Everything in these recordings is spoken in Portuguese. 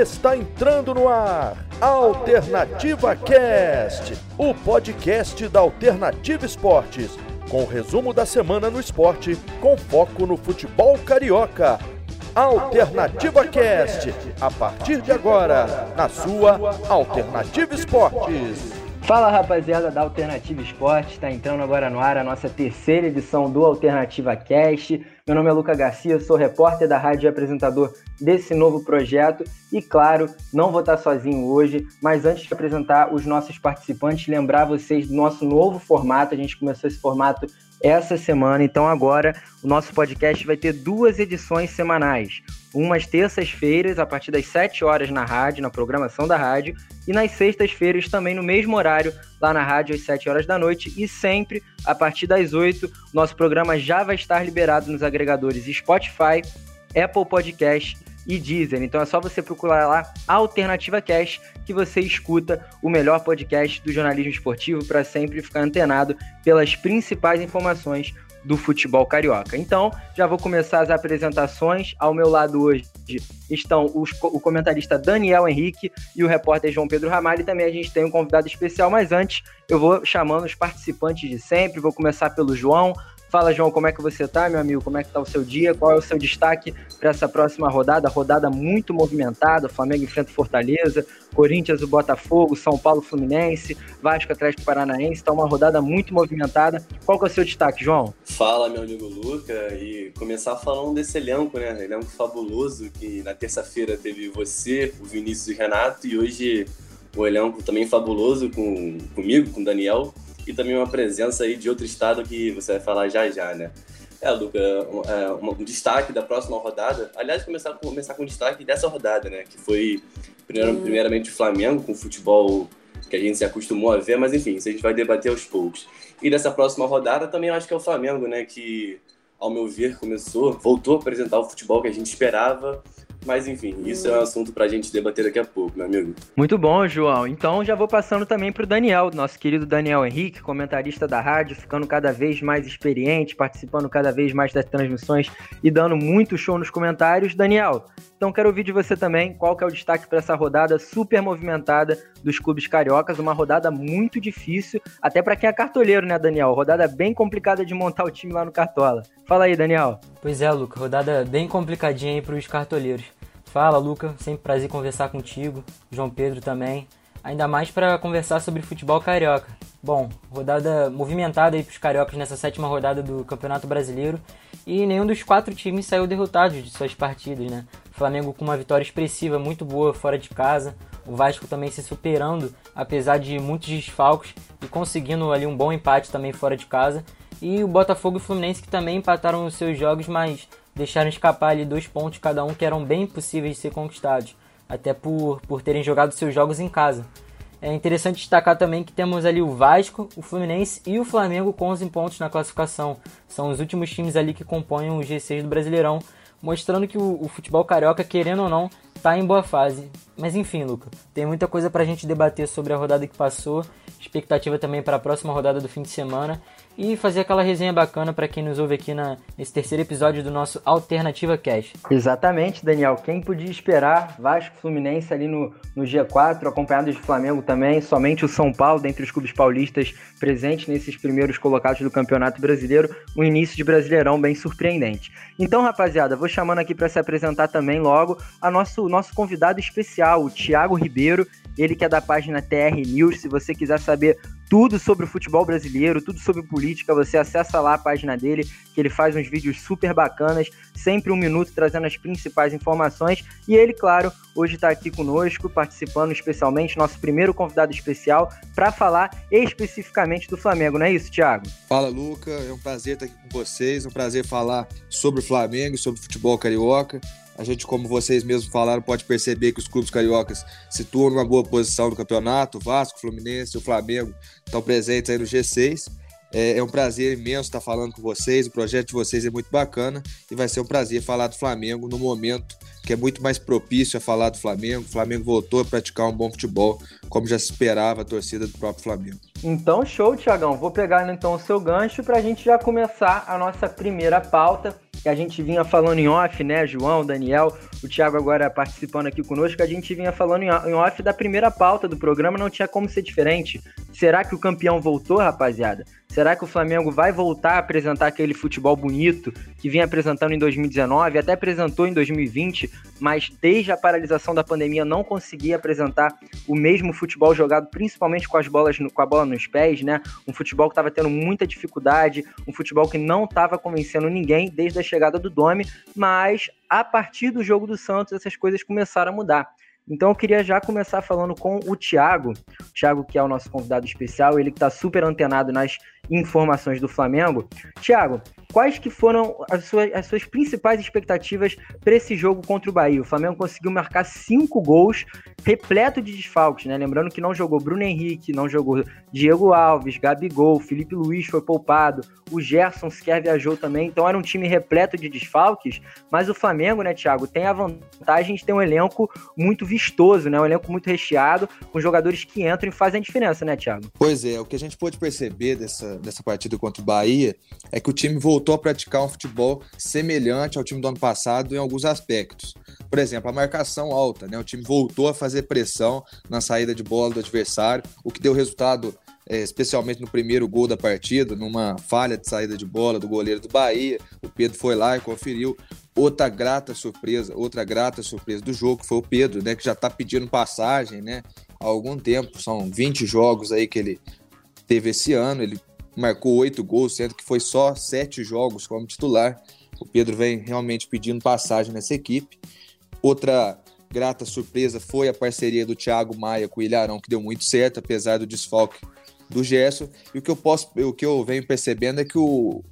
Está entrando no ar Alternativa Cast, o podcast da Alternativa Esportes, com o resumo da semana no esporte, com foco no futebol carioca. Alternativa Cast, a partir de agora, na sua Alternativa Esportes. Fala rapaziada da Alternativa Esporte, está entrando agora no ar a nossa terceira edição do Alternativa Cast. Meu nome é Luca Garcia, sou repórter da rádio e apresentador desse novo projeto. E claro, não vou estar sozinho hoje, mas antes de apresentar os nossos participantes, lembrar vocês do nosso novo formato. A gente começou esse formato essa semana, então agora o nosso podcast vai ter duas edições semanais umas terças-feiras, a partir das 7 horas na rádio, na programação da rádio, e nas sextas-feiras também no mesmo horário, lá na rádio, às 7 horas da noite, e sempre a partir das 8. Nosso programa já vai estar liberado nos agregadores Spotify, Apple Podcast e Deezer. Então é só você procurar lá Alternativa Cash que você escuta o melhor podcast do jornalismo esportivo para sempre ficar antenado pelas principais informações do futebol carioca. Então, já vou começar as apresentações. Ao meu lado hoje estão os, o comentarista Daniel Henrique e o repórter João Pedro Ramalho. E também a gente tem um convidado especial, mas antes eu vou chamando os participantes de sempre. Vou começar pelo João. Fala, João, como é que você tá, meu amigo? Como é que tá o seu dia? Qual é o seu destaque para essa próxima rodada? Rodada muito movimentada. Flamengo enfrenta Fortaleza, Corinthians, o Botafogo, São Paulo, Fluminense, Vasco, Atlético Paranaense. Tá uma rodada muito movimentada. Qual que é o seu destaque, João? Fala, meu amigo Luca. E começar falando desse elenco, né? Elenco fabuloso que na terça-feira teve você, o Vinícius e o Renato, e hoje o elenco também fabuloso com, comigo, com o Daniel e também uma presença aí de outro estado que você vai falar já já, né? É, Luca, um, é, um destaque da próxima rodada. Aliás, começar, começar com o destaque dessa rodada, né? Que foi, primeiro, primeiramente, o Flamengo, com o futebol que a gente se acostumou a ver, mas enfim, isso a gente vai debater aos poucos. E dessa próxima rodada também acho que é o Flamengo, né? Que, ao meu ver, começou, voltou a apresentar o futebol que a gente esperava mas enfim, isso é um assunto para a gente debater daqui a pouco, meu amigo. Muito bom, João. Então já vou passando também para o Daniel, nosso querido Daniel Henrique, comentarista da rádio, ficando cada vez mais experiente, participando cada vez mais das transmissões e dando muito show nos comentários. Daniel, então quero ouvir de você também qual que é o destaque para essa rodada super movimentada dos clubes cariocas, uma rodada muito difícil, até para quem é cartoleiro, né, Daniel? Rodada bem complicada de montar o time lá no Cartola. Fala aí, Daniel. Pois é, Luca, rodada bem complicadinha aí para os cartoleiros. Fala, Luca, sempre prazer conversar contigo, João Pedro também. Ainda mais para conversar sobre futebol carioca. Bom, rodada movimentada aí para os cariocas nessa sétima rodada do Campeonato Brasileiro e nenhum dos quatro times saiu derrotado de suas partidas, né? O Flamengo com uma vitória expressiva muito boa fora de casa, o Vasco também se superando apesar de muitos desfalques e conseguindo ali um bom empate também fora de casa. E o Botafogo e o Fluminense que também empataram os seus jogos, mas deixaram escapar ali dois pontos cada um que eram bem possíveis de ser conquistados, até por, por terem jogado seus jogos em casa. É interessante destacar também que temos ali o Vasco, o Fluminense e o Flamengo com 11 pontos na classificação. São os últimos times ali que compõem o G6 do Brasileirão, mostrando que o, o futebol carioca, querendo ou não, está em boa fase. Mas enfim, Luca, tem muita coisa para a gente debater sobre a rodada que passou, expectativa também para a próxima rodada do fim de semana e fazer aquela resenha bacana para quem nos ouve aqui na, nesse terceiro episódio do nosso Alternativa Cash. Exatamente, Daniel. Quem podia esperar Vasco Fluminense ali no, no G4, acompanhado de Flamengo também, somente o São Paulo, dentre os clubes paulistas presentes nesses primeiros colocados do Campeonato Brasileiro, um início de Brasileirão bem surpreendente. Então, rapaziada, vou chamando aqui para se apresentar também logo a nosso nosso convidado especial, o Thiago Ribeiro, ele que é da página TR News. Se você quiser saber tudo sobre o futebol brasileiro, tudo sobre política, você acessa lá a página dele, que ele faz uns vídeos super bacanas, sempre um minuto trazendo as principais informações. E ele, claro, hoje está aqui conosco, participando especialmente, nosso primeiro convidado especial, para falar especificamente do Flamengo, não é isso, Thiago? Fala, Luca. É um prazer estar aqui com vocês, é um prazer falar sobre o Flamengo, sobre o futebol carioca. A gente, como vocês mesmos falaram, pode perceber que os clubes cariocas situam numa boa posição no campeonato. O Vasco, o Fluminense o Flamengo estão presentes aí no G6. É, é, um prazer imenso estar falando com vocês. O projeto de vocês é muito bacana e vai ser um prazer falar do Flamengo no momento que é muito mais propício a falar do Flamengo. O Flamengo voltou a praticar um bom futebol, como já se esperava a torcida do próprio Flamengo. Então, show, Tiagão. Vou pegar então o seu gancho para a gente já começar a nossa primeira pauta que a gente vinha falando em off, né, João, Daniel, o Thiago agora participando aqui conosco, a gente vinha falando em off da primeira pauta do programa, não tinha como ser diferente. Será que o campeão voltou, rapaziada? Será que o Flamengo vai voltar a apresentar aquele futebol bonito que vinha apresentando em 2019, até apresentou em 2020, mas desde a paralisação da pandemia não conseguia apresentar o mesmo futebol jogado, principalmente com as bolas com a bola nos pés, né? Um futebol que estava tendo muita dificuldade, um futebol que não estava convencendo ninguém desde a chegada do Domi, mas a partir do jogo do Santos essas coisas começaram a mudar. Então eu queria já começar falando com o Thiago, o Thiago que é o nosso convidado especial, ele que está super antenado nas informações do Flamengo. Thiago, quais que foram as suas, as suas principais expectativas para esse jogo contra o Bahia? O Flamengo conseguiu marcar cinco gols, repleto de desfalques, né? Lembrando que não jogou Bruno Henrique, não jogou Diego Alves, Gabigol, Felipe Luiz foi poupado, o Gerson sequer viajou também, então era um time repleto de desfalques, mas o Flamengo, né, Thiago, tem a vantagem de ter um elenco muito vistoso, né? Um elenco muito recheado, com jogadores que entram e fazem a diferença, né, Thiago? Pois é, o que a gente pôde perceber dessa, dessa partida contra o Bahia é que o time voltou a praticar um futebol semelhante ao time do ano passado em alguns aspectos. Por exemplo, a marcação alta, né? O time voltou a fazer pressão na saída de bola do adversário, o que deu resultado é, especialmente no primeiro gol da partida, numa falha de saída de bola do goleiro do Bahia. O Pedro foi lá e conferiu. Outra grata surpresa, outra grata surpresa do jogo foi o Pedro, né, que já está pedindo passagem, né, há algum tempo. São 20 jogos aí que ele teve esse ano. Ele marcou oito gols, sendo que foi só sete jogos como titular. O Pedro vem realmente pedindo passagem nessa equipe. Outra grata surpresa foi a parceria do Thiago Maia com o Ilharão, que deu muito certo, apesar do desfalque do Gerson. E o que eu posso, o que eu venho percebendo é que o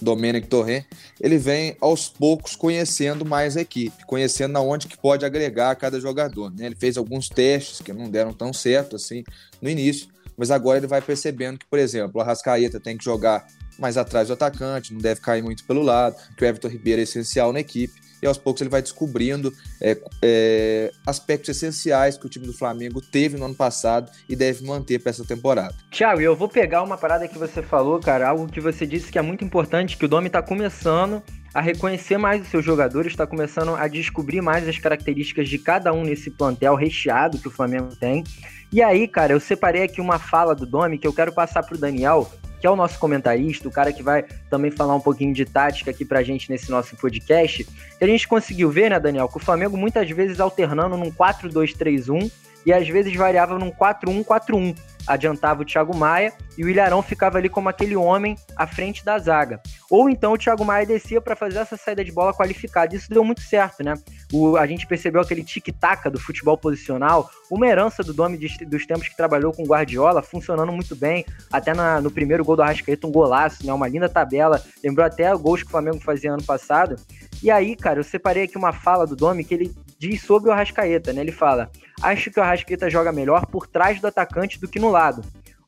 Domenic Torrent, ele vem aos poucos conhecendo mais a equipe, conhecendo aonde que pode agregar cada jogador. Né? Ele fez alguns testes que não deram tão certo assim no início, mas agora ele vai percebendo que, por exemplo, a Rascaeta tem que jogar mais atrás do atacante, não deve cair muito pelo lado, que o Everton Ribeiro é essencial na equipe e aos poucos ele vai descobrindo é, é, aspectos essenciais que o time do Flamengo teve no ano passado e deve manter para essa temporada. Thiago, eu vou pegar uma parada que você falou, cara, algo que você disse que é muito importante, que o Domi está começando a reconhecer mais os seus jogadores, está começando a descobrir mais as características de cada um nesse plantel recheado que o Flamengo tem. E aí, cara, eu separei aqui uma fala do Domi que eu quero passar para o Daniel, que é o nosso comentarista, o cara que vai também falar um pouquinho de tática aqui pra gente nesse nosso podcast. E a gente conseguiu ver, né, Daniel, que o Flamengo muitas vezes alternando num 4-2-3-1 e às vezes variava num 4-1-4-1 adiantava o Thiago Maia e o Ilharão ficava ali como aquele homem à frente da zaga. Ou então o Thiago Maia descia para fazer essa saída de bola qualificada. Isso deu muito certo, né? O, a gente percebeu aquele tic-tac do futebol posicional, uma herança do Domi dos tempos que trabalhou com Guardiola, funcionando muito bem. Até na, no primeiro gol do Arrascaeta, um golaço, né? Uma linda tabela. Lembrou até gols que o Flamengo fazia ano passado. E aí, cara, eu separei aqui uma fala do Domi que ele diz sobre o Arrascaeta, né? Ele fala: Acho que o Arrascaeta joga melhor por trás do atacante do que no lado.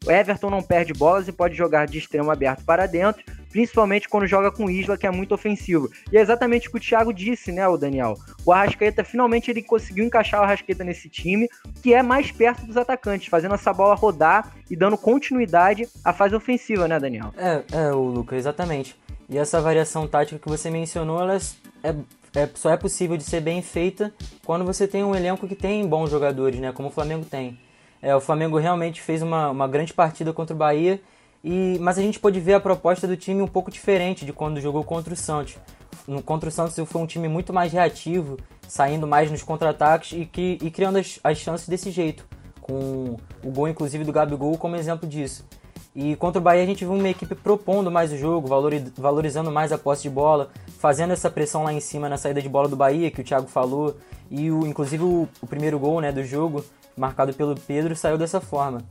O Everton não perde bolas e pode jogar de extremo aberto para dentro, principalmente quando joga com Isla, que é muito ofensivo. E é exatamente o que o Thiago disse, né, o Daniel? O Arrascaeta, finalmente, ele conseguiu encaixar o Arrascaeta nesse time, que é mais perto dos atacantes, fazendo essa bola rodar e dando continuidade à fase ofensiva, né, Daniel? É, é o Lucas, exatamente. E essa variação tática que você mencionou, ela é, é, só é possível de ser bem feita quando você tem um elenco que tem bons jogadores, né? Como o Flamengo tem. É, o Flamengo realmente fez uma, uma grande partida contra o Bahia, e, mas a gente pôde ver a proposta do time um pouco diferente de quando jogou contra o Santos. No, contra o Santos foi um time muito mais reativo, saindo mais nos contra-ataques e, e criando as, as chances desse jeito, com o gol inclusive do Gabigol como exemplo disso. E contra o Bahia a gente viu uma equipe propondo mais o jogo, valorizando mais a posse de bola, fazendo essa pressão lá em cima na saída de bola do Bahia, que o Thiago falou, e o, inclusive o, o primeiro gol né, do jogo, marcado pelo Pedro, saiu dessa forma.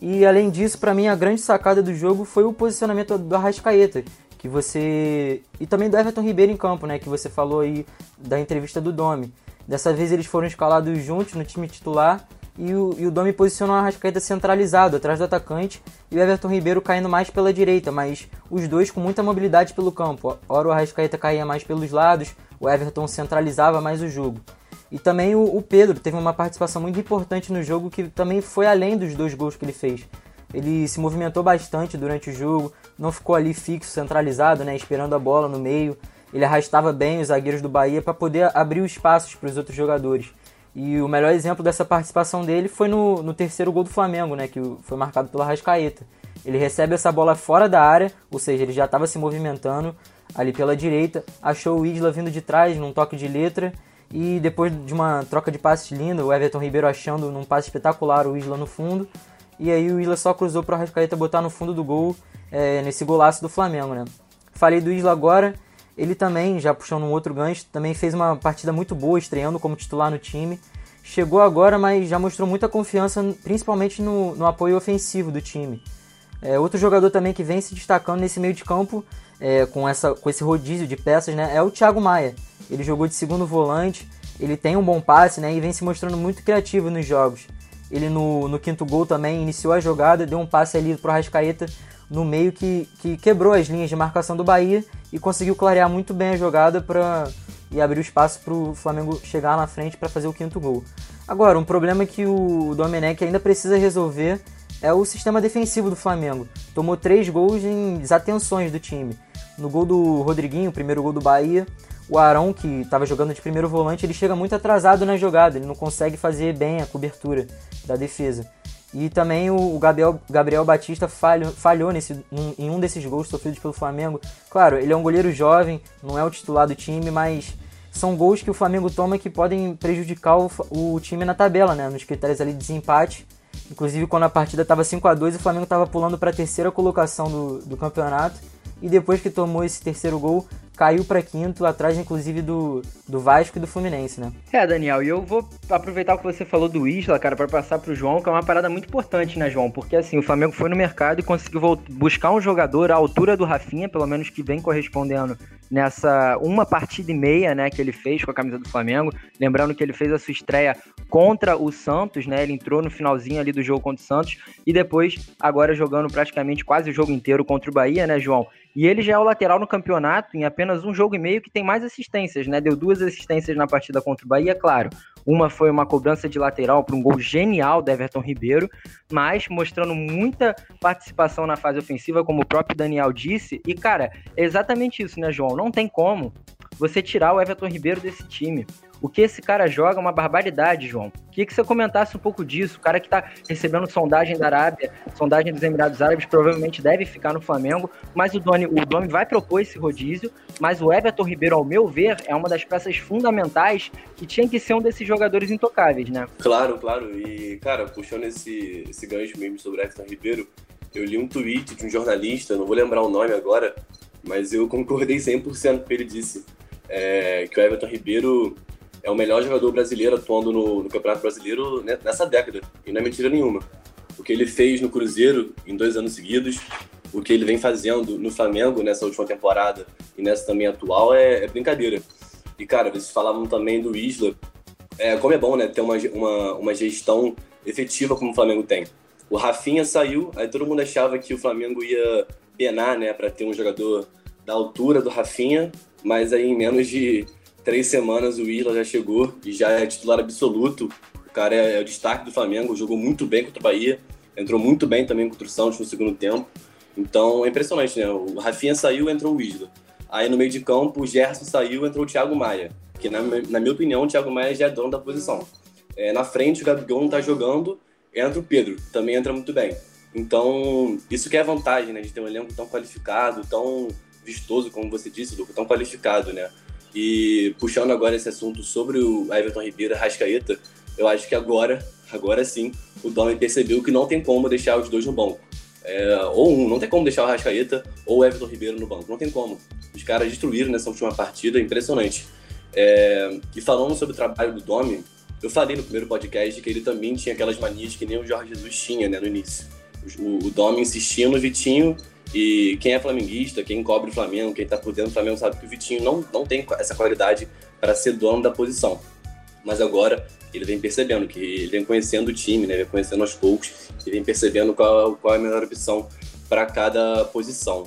E além disso, para mim a grande sacada do jogo foi o posicionamento do Arrascaeta, que você e também do Everton Ribeiro em campo, né, que você falou aí da entrevista do Domi. Dessa vez eles foram escalados juntos no time titular e o, e o Domi posicionou a Arrascaeta centralizado, atrás do atacante, e o Everton Ribeiro caindo mais pela direita, mas os dois com muita mobilidade pelo campo. Ora o Arrascaeta caía mais pelos lados, o Everton centralizava mais o jogo. E também o, o Pedro teve uma participação muito importante no jogo que também foi além dos dois gols que ele fez. Ele se movimentou bastante durante o jogo, não ficou ali fixo, centralizado, né, esperando a bola no meio. ele arrastava bem os zagueiros do Bahia para poder abrir os espaços para os outros jogadores. E o melhor exemplo dessa participação dele foi no, no terceiro gol do Flamengo, né, que foi marcado pela Rascaeta. Ele recebe essa bola fora da área, ou seja, ele já estava se movimentando ali pela direita, achou o Isla vindo de trás num toque de letra e depois de uma troca de passes linda, o Everton Ribeiro achando num passe espetacular o Isla no fundo, e aí o Isla só cruzou para o Rascaeta botar no fundo do gol é, nesse golaço do Flamengo, né. Falei do Isla agora, ele também, já puxando um outro gancho, também fez uma partida muito boa, estreando como titular no time. Chegou agora, mas já mostrou muita confiança, principalmente no, no apoio ofensivo do time. É, outro jogador também que vem se destacando nesse meio de campo, é, com, essa, com esse rodízio de peças, né, é o Thiago Maia. Ele jogou de segundo volante, ele tem um bom passe né, e vem se mostrando muito criativo nos jogos. Ele no, no quinto gol também iniciou a jogada, deu um passe ali para o Rascaeta no meio que, que quebrou as linhas de marcação do Bahia e conseguiu clarear muito bem a jogada para e abrir o espaço para o Flamengo chegar na frente para fazer o quinto gol. Agora, um problema que o Domenech ainda precisa resolver é o sistema defensivo do Flamengo. Tomou três gols em desatenções do time. No gol do Rodriguinho, o primeiro gol do Bahia, o Arão, que estava jogando de primeiro volante, ele chega muito atrasado na jogada, ele não consegue fazer bem a cobertura da defesa. E também o Gabriel, Gabriel Batista falhou, falhou nesse, em um desses gols sofridos pelo Flamengo. Claro, ele é um goleiro jovem, não é o titular do time, mas são gols que o Flamengo toma que podem prejudicar o, o time na tabela, né? Nos critérios ali de desempate. Inclusive, quando a partida estava 5 a 2 o Flamengo estava pulando para a terceira colocação do, do campeonato. E depois que tomou esse terceiro gol, caiu para quinto, atrás inclusive do, do Vasco e do Fluminense, né? É, Daniel, e eu vou aproveitar o que você falou do Isla, cara, para passar pro João, que é uma parada muito importante, né, João? Porque assim, o Flamengo foi no mercado e conseguiu buscar um jogador à altura do Rafinha, pelo menos que vem correspondendo nessa uma partida e meia, né, que ele fez com a camisa do Flamengo. Lembrando que ele fez a sua estreia contra o Santos, né? Ele entrou no finalzinho ali do jogo contra o Santos e depois agora jogando praticamente quase o jogo inteiro contra o Bahia, né, João? E ele já é o lateral no campeonato em apenas um jogo e meio que tem mais assistências, né? Deu duas assistências na partida contra o Bahia, claro. Uma foi uma cobrança de lateral para um gol genial do Everton Ribeiro, mas mostrando muita participação na fase ofensiva, como o próprio Daniel disse. E, cara, é exatamente isso, né, João? Não tem como você tirar o Everton Ribeiro desse time. O que esse cara joga é uma barbaridade, João. Queria que você comentasse um pouco disso. O cara que está recebendo sondagem da Arábia, sondagem dos Emirados Árabes, provavelmente deve ficar no Flamengo, mas o Doni, o Domi vai propor esse rodízio. Mas o Everton Ribeiro, ao meu ver, é uma das peças fundamentais que tinha que ser um desses jogadores intocáveis, né? Claro, claro. E, cara, puxando esse, esse gancho mesmo sobre o Everton Ribeiro, eu li um tweet de um jornalista, não vou lembrar o nome agora, mas eu concordei 100% com o que ele disse. É, que o Everton Ribeiro é o melhor jogador brasileiro atuando no, no Campeonato Brasileiro nessa década. E não é mentira nenhuma. O que ele fez no Cruzeiro em dois anos seguidos, o que ele vem fazendo no Flamengo nessa última temporada e nessa também atual é, é brincadeira. E, cara, vocês falavam também do Isla. É, como é bom, né, ter uma, uma, uma gestão efetiva como o Flamengo tem. O Rafinha saiu, aí todo mundo achava que o Flamengo ia penar, né, para ter um jogador da altura do Rafinha, mas aí em menos de três semanas o Isla já chegou e já é titular absoluto. O cara é, é, o destaque do Flamengo, jogou muito bem contra o Bahia, entrou muito bem também contra o Santos no segundo tempo. Então é impressionante, né? O Rafinha saiu, entrou o Isla. Aí no meio de campo o Gerson saiu, entrou o Thiago Maia. Que na, na minha opinião o Thiago Maia já é dono da posição. É, na frente o Gabigol não tá jogando, entra o Pedro, também entra muito bem. Então, isso que é a vantagem, né? De ter um elenco tão qualificado, tão vistoso, como você disse, Luca, tão qualificado, né? E puxando agora esse assunto sobre o Everton Ribeiro Rascaeta, eu acho que agora, agora sim, o Domi percebeu que não tem como deixar os dois no banco. É, ou um, não tem como deixar o Rascaeta ou o Everton Ribeiro no banco, não tem como. Os caras destruíram nessa última partida, impressionante. É, e falando sobre o trabalho do Domi, eu falei no primeiro podcast que ele também tinha aquelas manias que nem o Jorge Jesus tinha né, no início. O, o Domi insistia no Vitinho e quem é flamenguista, quem cobre o Flamengo, quem tá por dentro do Flamengo sabe que o Vitinho não, não tem essa qualidade para ser dono da posição. Mas agora ele vem percebendo que ele vem conhecendo o time, né? Vem conhecendo aos poucos e vem percebendo qual, qual é a melhor opção para cada posição.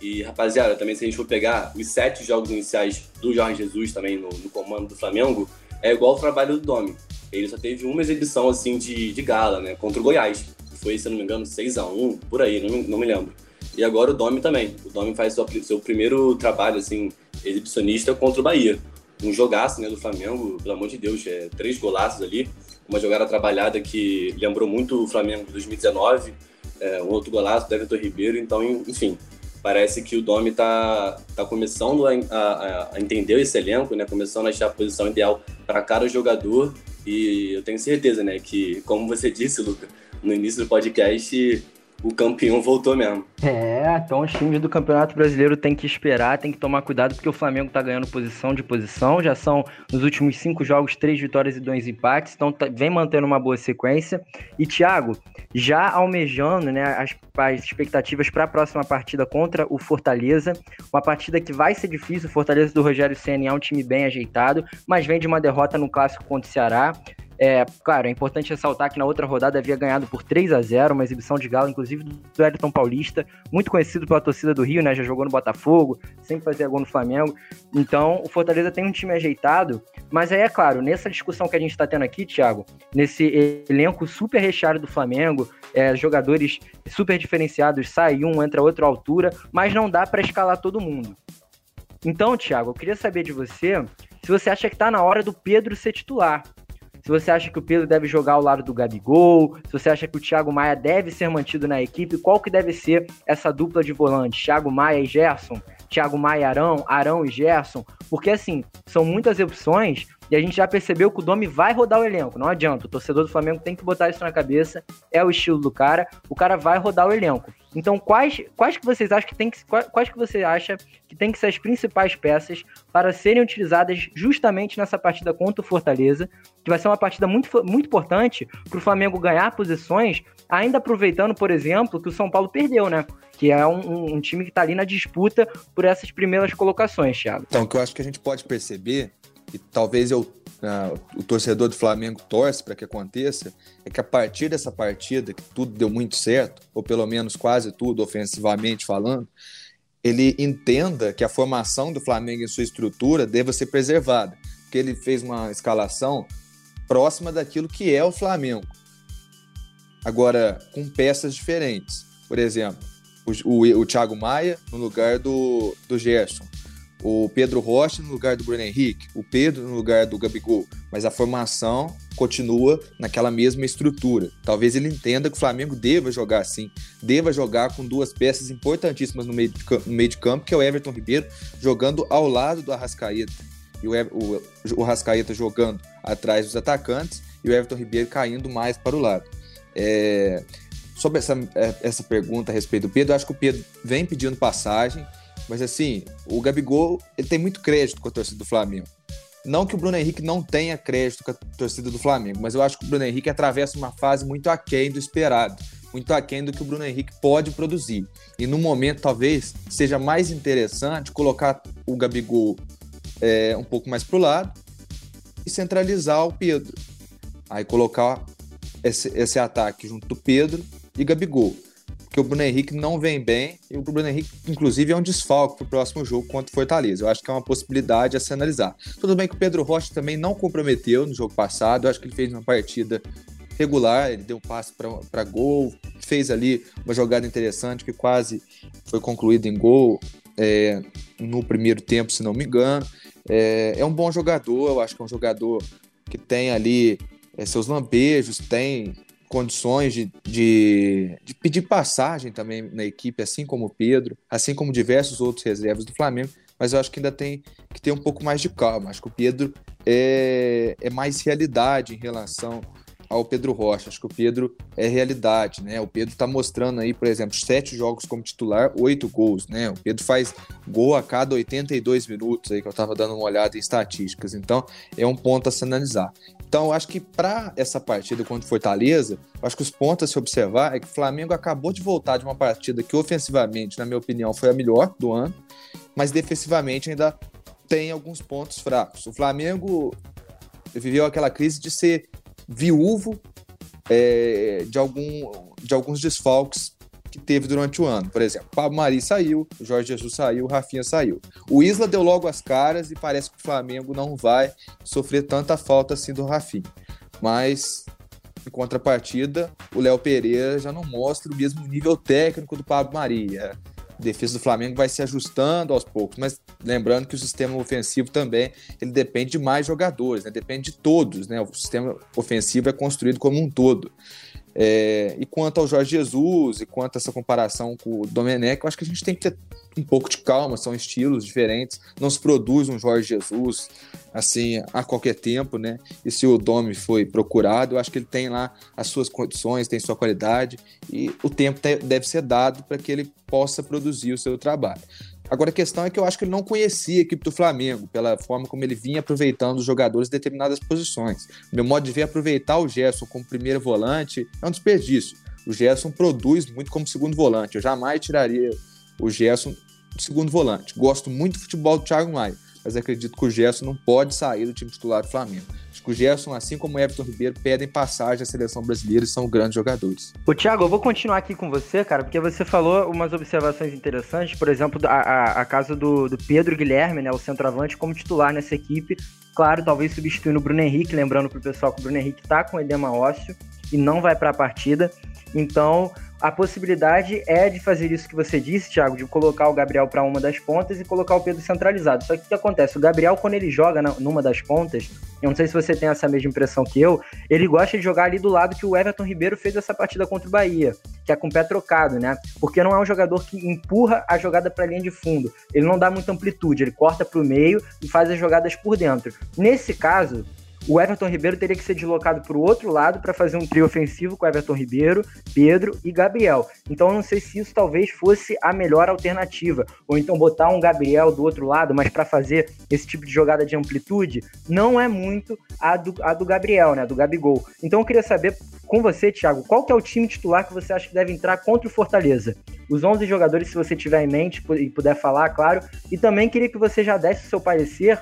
E, rapaziada, também se a gente for pegar os sete jogos iniciais do Jorge Jesus também no, no comando do Flamengo, é igual o trabalho do Domi. Ele só teve uma exibição, assim, de, de gala, né? Contra o Goiás. Foi, se não me engano, 6 a 1 por aí, não, não me lembro. E agora o Domi também. O Domi faz seu, seu primeiro trabalho, assim, exibicionista contra o Bahia. Um jogaço né, do Flamengo, pelo amor de Deus, é, três golaços ali. Uma jogada trabalhada que lembrou muito o Flamengo de 2019, é, um outro golaço do Everton Ribeiro. Então, enfim, parece que o Domi está tá começando a, a, a, entender esse elenco, né? começando a achar a posição ideal para cada jogador. E eu tenho certeza né, que, como você disse, Luca, no início do podcast, o campeão voltou mesmo. É, então os times do Campeonato Brasileiro tem que esperar, tem que tomar cuidado, porque o Flamengo tá ganhando posição de posição. Já são, nos últimos cinco jogos, três vitórias e dois empates, então tá, vem mantendo uma boa sequência. E, Thiago, já almejando né, as, as expectativas para a próxima partida contra o Fortaleza, uma partida que vai ser difícil. O Fortaleza do Rogério Senna é um time bem ajeitado, mas vem de uma derrota no clássico contra o Ceará. É, claro, é importante ressaltar que na outra rodada havia ganhado por 3 a 0 uma exibição de galo, inclusive do Elton Paulista, muito conhecido pela torcida do Rio, né? Já jogou no Botafogo, sempre fazia gol no Flamengo. Então, o Fortaleza tem um time ajeitado, mas aí é claro, nessa discussão que a gente está tendo aqui, Thiago, nesse elenco super recheado do Flamengo, é, jogadores super diferenciados, sai um, entra outro altura, mas não dá para escalar todo mundo. Então, Thiago, eu queria saber de você se você acha que está na hora do Pedro ser titular se você acha que o Pedro deve jogar ao lado do Gabigol, se você acha que o Thiago Maia deve ser mantido na equipe, qual que deve ser essa dupla de volantes? Thiago Maia e Gerson? Thiago Maia e Arão? Arão e Gerson? Porque, assim, são muitas opções e a gente já percebeu que o Domi vai rodar o elenco. Não adianta. O torcedor do Flamengo tem que botar isso na cabeça. É o estilo do cara. O cara vai rodar o elenco. Então, quais, quais que vocês acham que tem que quais, que você acha que tem que ser as principais peças para serem utilizadas justamente nessa partida contra o Fortaleza, que vai ser uma partida muito, muito importante para o Flamengo ganhar posições, ainda aproveitando, por exemplo, que o São Paulo perdeu, né? Que é um, um time que está ali na disputa por essas primeiras colocações, Thiago. Então, o que eu acho que a gente pode perceber e talvez eu, o torcedor do Flamengo torce para que aconteça, é que a partir dessa partida, que tudo deu muito certo, ou pelo menos quase tudo, ofensivamente falando, ele entenda que a formação do Flamengo em sua estrutura deva ser preservada, porque ele fez uma escalação próxima daquilo que é o Flamengo. Agora, com peças diferentes. Por exemplo, o, o, o Thiago Maia no lugar do, do Gerson o Pedro Rocha no lugar do Bruno Henrique, o Pedro no lugar do Gabigol, mas a formação continua naquela mesma estrutura. Talvez ele entenda que o Flamengo deva jogar assim, deva jogar com duas peças importantíssimas no meio de, no meio de campo, que é o Everton Ribeiro jogando ao lado do Arrascaeta e o, o, o Arrascaeta jogando atrás dos atacantes e o Everton Ribeiro caindo mais para o lado. É, sobre essa, é, essa pergunta a respeito do Pedro, acho que o Pedro vem pedindo passagem, mas assim, o Gabigol ele tem muito crédito com a torcida do Flamengo. Não que o Bruno Henrique não tenha crédito com a torcida do Flamengo, mas eu acho que o Bruno Henrique atravessa uma fase muito aquém do esperado, muito aquém do que o Bruno Henrique pode produzir. E no momento, talvez, seja mais interessante colocar o Gabigol é, um pouco mais para o lado e centralizar o Pedro. Aí colocar esse, esse ataque junto do Pedro e Gabigol porque o Bruno Henrique não vem bem e o Bruno Henrique, inclusive, é um desfalque para o próximo jogo contra o Fortaleza. Eu acho que é uma possibilidade a se analisar. Tudo bem que o Pedro Rocha também não comprometeu no jogo passado, eu acho que ele fez uma partida regular, ele deu um passe para gol, fez ali uma jogada interessante que quase foi concluída em gol é, no primeiro tempo, se não me engano. É, é um bom jogador, eu acho que é um jogador que tem ali é, seus lampejos, tem condições de, de, de, pedir passagem também na equipe, assim como o Pedro, assim como diversos outros reservas do Flamengo, mas eu acho que ainda tem que ter um pouco mais de calma. Acho que o Pedro é, é mais realidade em relação ao Pedro Rocha. Acho que o Pedro é realidade, né? O Pedro está mostrando aí, por exemplo, sete jogos como titular, oito gols, né? O Pedro faz gol a cada 82 minutos aí que eu estava dando uma olhada em estatísticas. Então, é um ponto a se analisar. Então, acho que para essa partida contra o Fortaleza, acho que os pontos a se observar é que o Flamengo acabou de voltar de uma partida que ofensivamente, na minha opinião, foi a melhor do ano, mas defensivamente ainda tem alguns pontos fracos. O Flamengo viveu aquela crise de ser viúvo é, de, algum, de alguns desfalques que teve durante o ano. Por exemplo, Pablo Mari saiu, Jorge Jesus saiu, Rafinha saiu. O Isla deu logo as caras e parece que o Flamengo não vai sofrer tanta falta assim do Rafinha. Mas, em contrapartida, o Léo Pereira já não mostra o mesmo nível técnico do Pablo Maria. Defesa do Flamengo vai se ajustando aos poucos, mas lembrando que o sistema ofensivo também ele depende de mais jogadores, né? depende de todos. Né? O sistema ofensivo é construído como um todo. É, e quanto ao Jorge Jesus e quanto a essa comparação com o Domenech, eu acho que a gente tem que ter um pouco de calma, são estilos diferentes, não se produz um Jorge Jesus assim a qualquer tempo, né? E se o Domi foi procurado, eu acho que ele tem lá as suas condições, tem sua qualidade e o tempo deve ser dado para que ele possa produzir o seu trabalho. Agora a questão é que eu acho que ele não conhecia a equipe do Flamengo, pela forma como ele vinha aproveitando os jogadores em determinadas posições. Meu modo de ver aproveitar o Gerson como primeiro volante é um desperdício. O Gerson produz muito como segundo volante. Eu jamais tiraria o Gerson do segundo volante. Gosto muito do futebol do Thiago Maia, mas acredito que o Gerson não pode sair do time titular do Flamengo. Acho que o Gerson, assim como o Everton Ribeiro, pedem passagem à seleção brasileira e são grandes jogadores. O Thiago, eu vou continuar aqui com você, cara, porque você falou umas observações interessantes, por exemplo, a, a, a caso do, do Pedro Guilherme, né, o centroavante, como titular nessa equipe. Claro, talvez substituindo o Bruno Henrique, lembrando pro pessoal que o Bruno Henrique tá com edema ósseo e não vai para a partida. Então, a possibilidade é de fazer isso que você disse, Thiago, de colocar o Gabriel para uma das pontas e colocar o Pedro centralizado. Só que o que acontece? O Gabriel, quando ele joga na, numa das pontas, eu não sei se você tem essa mesma impressão que eu, ele gosta de jogar ali do lado que o Everton Ribeiro fez essa partida contra o Bahia, que é com o pé trocado, né? Porque não é um jogador que empurra a jogada para a linha de fundo. Ele não dá muita amplitude, ele corta para o meio e faz as jogadas por dentro. Nesse caso, o Everton Ribeiro teria que ser deslocado para o outro lado para fazer um trio ofensivo com Everton Ribeiro, Pedro e Gabriel. Então eu não sei se isso talvez fosse a melhor alternativa. Ou então botar um Gabriel do outro lado, mas para fazer esse tipo de jogada de amplitude, não é muito a do, a do Gabriel, né? Do Gabigol. Então eu queria saber com você, Thiago, qual que é o time titular que você acha que deve entrar contra o Fortaleza? Os 11 jogadores, se você tiver em mente e puder falar, claro. E também queria que você já desse o seu parecer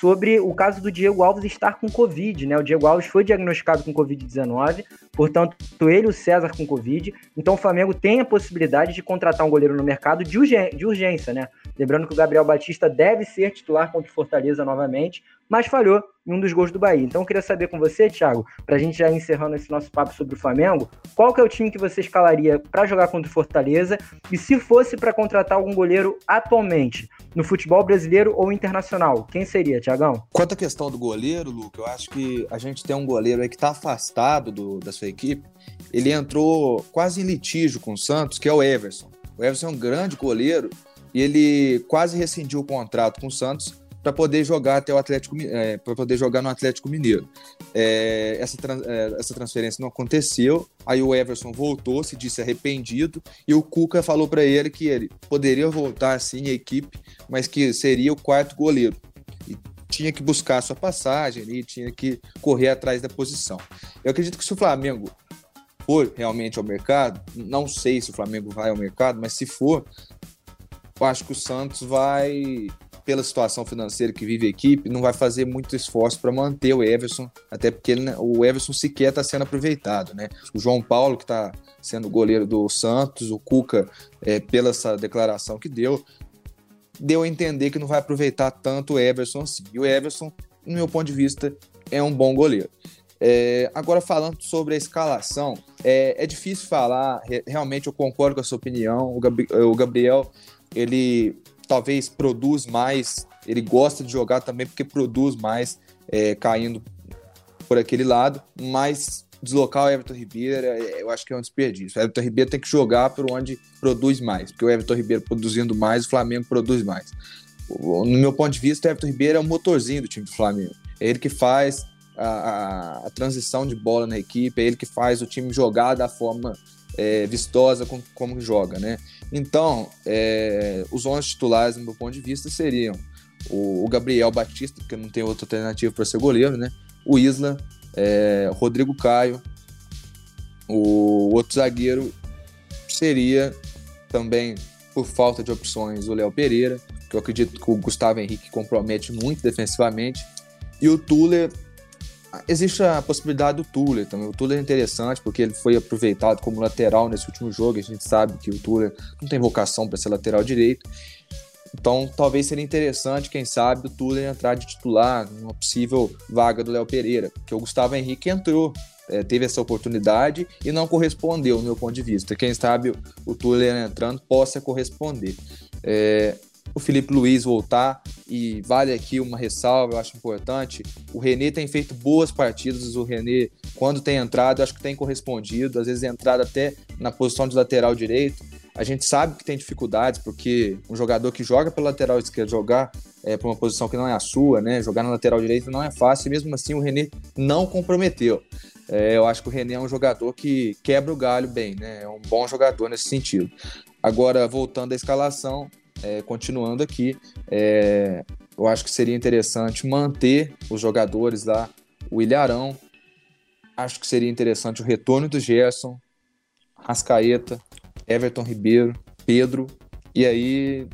sobre o caso do Diego Alves estar com Covid, né? O Diego Alves foi diagnosticado com Covid-19, portanto, ele o César com Covid. Então, o Flamengo tem a possibilidade de contratar um goleiro no mercado de, urgência, né? Lembrando que o Gabriel Batista deve ser titular contra o Fortaleza novamente, mas falhou em um dos gols do Bahia. Então eu queria saber com você, Thiago, para a gente já encerrando esse nosso papo sobre o Flamengo, qual que é o time que você escalaria para jogar contra o Fortaleza e se fosse para contratar algum goleiro atualmente, no futebol brasileiro ou internacional, quem seria, Thiagão? Quanto à questão do goleiro, Luca, eu acho que a gente tem um goleiro aí que está afastado do, da sua equipe. Ele entrou quase em litígio com o Santos, que é o Everson. O Everson é um grande goleiro e ele quase rescindiu o contrato com o Santos para poder jogar até o Atlético, é, para poder jogar no Atlético Mineiro. É, essa, é, essa transferência não aconteceu. Aí o Everson voltou, se disse arrependido e o Cuca falou para ele que ele poderia voltar assim à equipe, mas que seria o quarto goleiro. E tinha que buscar a sua passagem e tinha que correr atrás da posição. Eu acredito que se o Flamengo for realmente ao mercado, não sei se o Flamengo vai ao mercado, mas se for, eu acho que o Santos vai pela situação financeira que vive a equipe, não vai fazer muito esforço para manter o Everson, até porque ele, o Everson sequer está sendo aproveitado, né? O João Paulo, que está sendo goleiro do Santos, o Cuca, é, pela essa declaração que deu, deu a entender que não vai aproveitar tanto o Everson assim. E o Everson, no meu ponto de vista, é um bom goleiro. É, agora, falando sobre a escalação, é, é, difícil falar, realmente eu concordo com a sua opinião. O, Gabriel, ele talvez produz mais, ele gosta de jogar também porque produz mais, é, caindo por aquele lado, mas deslocar o Everton Ribeiro, é, eu acho que é um desperdício. O Everton Ribeiro tem que jogar por onde produz mais, porque o Everton Ribeiro produzindo mais, o Flamengo produz mais. No meu ponto de vista, o Everton Ribeiro é o motorzinho do time do Flamengo. É ele que faz a, a, a transição de bola na equipe, é ele que faz o time jogar da forma é, vistosa como, como joga, né? Então, é, os 11 titulares, do meu ponto de vista, seriam o, o Gabriel Batista, porque não tem outra alternativa para ser goleiro, né? O Isla, é, Rodrigo Caio, o outro zagueiro seria também, por falta de opções, o Léo Pereira, que eu acredito que o Gustavo Henrique compromete muito defensivamente, e o Tuller Existe a possibilidade do Tuller também. O Tuller é interessante porque ele foi aproveitado como lateral nesse último jogo. A gente sabe que o Tuller não tem vocação para ser lateral direito. Então, talvez seria interessante, quem sabe, o Tuller entrar de titular numa possível vaga do Léo Pereira, que o Gustavo Henrique entrou é, teve essa oportunidade e não correspondeu, no meu ponto de vista. Quem sabe o Tuller entrando possa corresponder. É, o Felipe Luiz voltar e vale aqui uma ressalva, eu acho importante. O René tem feito boas partidas, o René, quando tem entrado, acho que tem correspondido, às vezes entrado até na posição de lateral direito. A gente sabe que tem dificuldades, porque um jogador que joga pela lateral esquerda, jogar é, para uma posição que não é a sua, né? Jogar na lateral direita não é fácil, e mesmo assim o René não comprometeu. É, eu acho que o René é um jogador que quebra o galho bem, né? É um bom jogador nesse sentido. Agora, voltando à escalação, é, continuando aqui, é, eu acho que seria interessante manter os jogadores lá, o Ilharão, acho que seria interessante o retorno do Gerson, Rascaeta, Everton Ribeiro, Pedro, e aí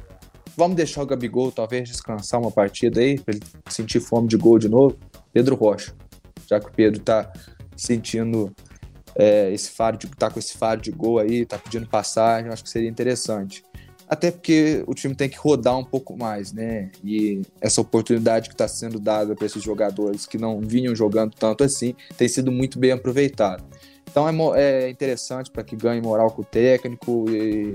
vamos deixar o Gabigol talvez descansar uma partida aí, para ele sentir fome de gol de novo. Pedro Rocha, já que o Pedro tá sentindo é, esse faro de tá com esse faro de gol aí, tá pedindo passagem, acho que seria interessante. Até porque o time tem que rodar um pouco mais, né? E essa oportunidade que está sendo dada para esses jogadores que não vinham jogando tanto assim tem sido muito bem aproveitado. Então é, é interessante para que ganhe moral com o técnico e,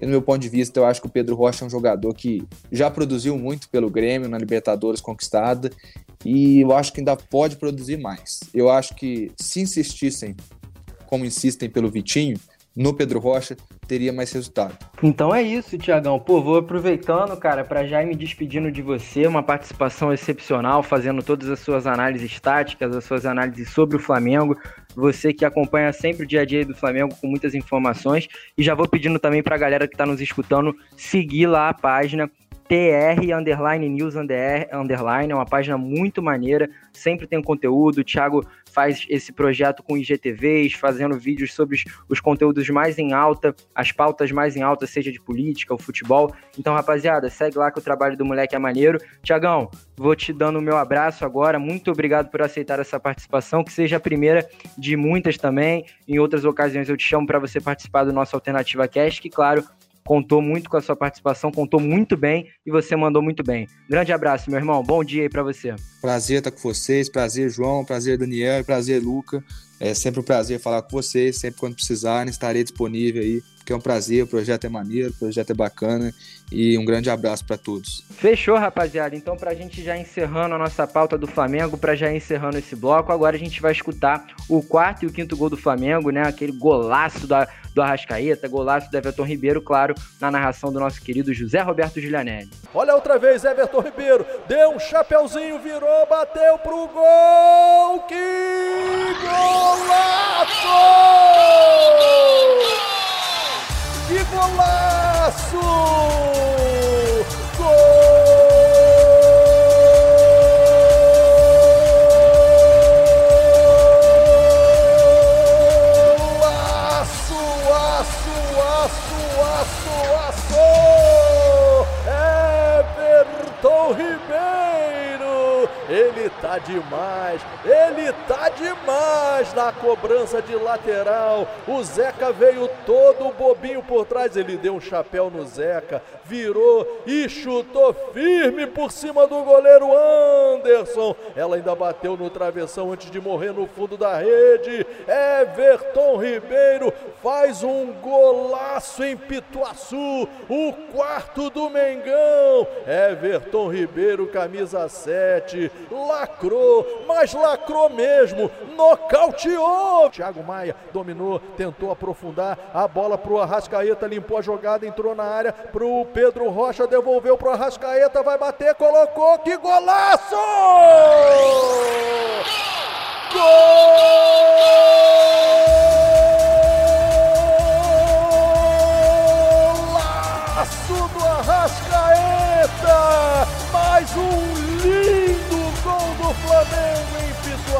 e, no meu ponto de vista, eu acho que o Pedro Rocha é um jogador que já produziu muito pelo Grêmio na Libertadores conquistada e eu acho que ainda pode produzir mais. Eu acho que se insistissem, como insistem pelo Vitinho, no Pedro Rocha, teria mais resultado. Então é isso, Tiagão. Pô, vou aproveitando, cara, para já ir me despedindo de você, uma participação excepcional, fazendo todas as suas análises táticas, as suas análises sobre o Flamengo. Você que acompanha sempre o dia a dia do Flamengo com muitas informações. E já vou pedindo também para a galera que está nos escutando seguir lá a página TR underline news underline, é uma página muito maneira, sempre tem conteúdo. O Thiago faz esse projeto com IGTVs, fazendo vídeos sobre os, os conteúdos mais em alta, as pautas mais em alta, seja de política ou futebol. Então, rapaziada, segue lá que o trabalho do moleque é maneiro. Tiagão, vou te dando o meu abraço agora. Muito obrigado por aceitar essa participação, que seja a primeira de muitas também. Em outras ocasiões eu te chamo para você participar do nosso Alternativa Cast, que, claro, contou muito com a sua participação, contou muito bem e você mandou muito bem. Grande abraço, meu irmão. Bom dia aí para você. Prazer estar com vocês, prazer, João, prazer, Daniel, prazer, Luca. É sempre um prazer falar com vocês, sempre quando precisarem, estarei disponível aí que é um prazer, o projeto é maneiro, o projeto é bacana e um grande abraço para todos. Fechou, rapaziada. Então, para a gente já encerrando a nossa pauta do Flamengo, para já encerrando esse bloco, agora a gente vai escutar o quarto e o quinto gol do Flamengo, né? Aquele golaço da, do Arrascaeta, golaço do Everton Ribeiro, claro, na narração do nosso querido José Roberto Giulianelli. Olha outra vez, Everton Ribeiro, deu um chapeuzinho, virou, bateu pro gol, que golaço! Que golaço! Golaço, aço, aço, aço, aço! Everton Ribeiro! Tá demais, ele tá demais na cobrança de lateral. O Zeca veio todo bobinho por trás, ele deu um chapéu no Zeca, virou e chutou firme por cima do goleiro Anderson. Ela ainda bateu no travessão antes de morrer no fundo da rede. Everton Ribeiro faz um golaço em Pituaçu, o quarto do Mengão. Everton Ribeiro, camisa 7, lacrou, mas lacrou mesmo, nocauteou. Thiago Maia dominou, tentou aprofundar a bola pro Arrascaeta, limpou a jogada, entrou na área pro Pedro Rocha, devolveu pro Arrascaeta, vai bater, colocou, que golaço! Golaço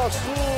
em Pituaçu.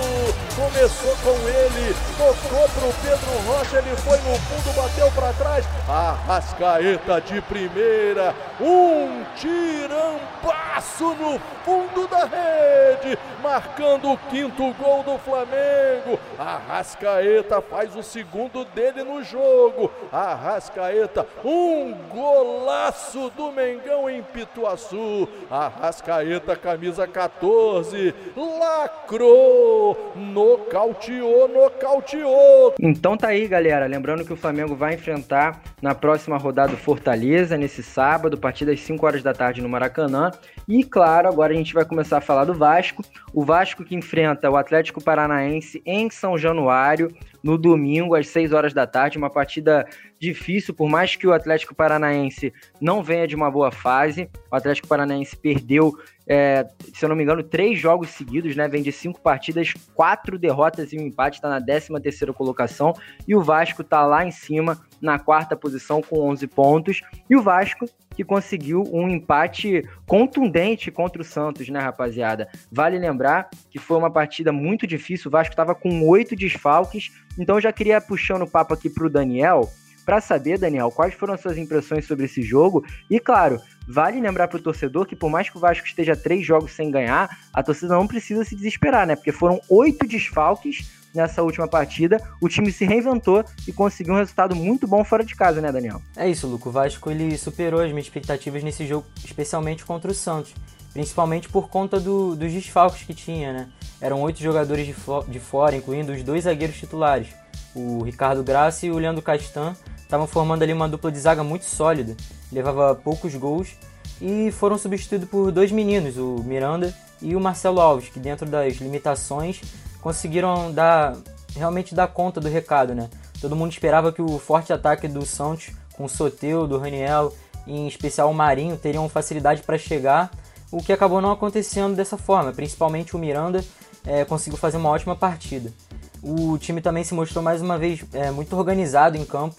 Começou com ele, tocou pro Pedro Rocha, ele foi no fundo, bateu para trás. Arrascaeta de primeira, um tirampasso no fundo da rede. marcando o quinto gol do Flamengo. Arrascaeta faz o segundo dele no jogo. Arrascaeta, um golaço do Mengão em Pituaçu. Arrascaeta, camisa 14, lacrou, nocauteou, nocauteou. Então tá aí, galera. Lembrando que o Flamengo vai enfrentar na próxima rodada Fortaleza, nesse sábado, a partir das 5 horas da tarde no Maracanã. E claro, agora a gente vai começar a falar do Vasco. O Vasco que enfrenta o Atlético Paranaense em São Januário, no domingo, às 6 horas da tarde. Uma partida difícil, por mais que o Atlético Paranaense não venha de uma boa fase. O Atlético Paranaense perdeu, é, se eu não me engano, três jogos seguidos, né? Vem de cinco partidas, quatro derrotas e um empate, está na 13 terceira colocação. E o Vasco está lá em cima, na quarta posição, com 11 pontos. E o Vasco que conseguiu um empate contundente contra o Santos, né, rapaziada? Vale lembrar que foi uma partida muito difícil. O Vasco estava com oito desfalques. Então já queria puxando o papo aqui para o Daniel para saber, Daniel, quais foram as suas impressões sobre esse jogo. E claro, vale lembrar para o torcedor que por mais que o Vasco esteja três jogos sem ganhar, a torcida não precisa se desesperar, né? Porque foram oito desfalques nessa última partida. O time se reinventou e conseguiu um resultado muito bom fora de casa, né, Daniel? É isso, Luco. O Vasco ele superou as minhas expectativas nesse jogo, especialmente contra o Santos. Principalmente por conta do, dos desfalques que tinha, né? Eram oito jogadores de, de fora, incluindo os dois zagueiros titulares, o Ricardo Graça e o Leandro Castan estavam formando ali uma dupla de zaga muito sólida, levava poucos gols e foram substituídos por dois meninos, o Miranda e o Marcelo Alves, que dentro das limitações conseguiram dar realmente dar conta do recado, né? Todo mundo esperava que o forte ataque do Santos, com o Soteu, do Raniel, e em especial o Marinho, teriam facilidade para chegar, o que acabou não acontecendo dessa forma. Principalmente o Miranda é, conseguiu fazer uma ótima partida. O time também se mostrou mais uma vez é, muito organizado em campo,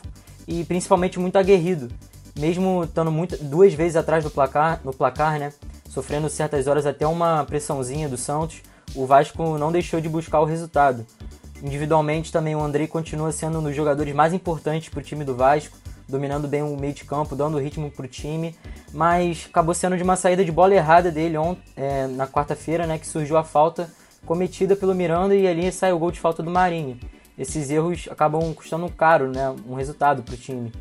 e principalmente muito aguerrido. Mesmo estando muito, duas vezes atrás do placar, no placar, né? Sofrendo certas horas até uma pressãozinha do Santos, o Vasco não deixou de buscar o resultado. Individualmente também o Andrei continua sendo um dos jogadores mais importantes para o time do Vasco, dominando bem o meio de campo, dando ritmo para o time, mas acabou sendo de uma saída de bola errada dele ontem, é, na quarta-feira, né, que surgiu a falta cometida pelo Miranda e ali sai o gol de falta do Marinho esses erros acabam custando caro, né? Um resultado para o time.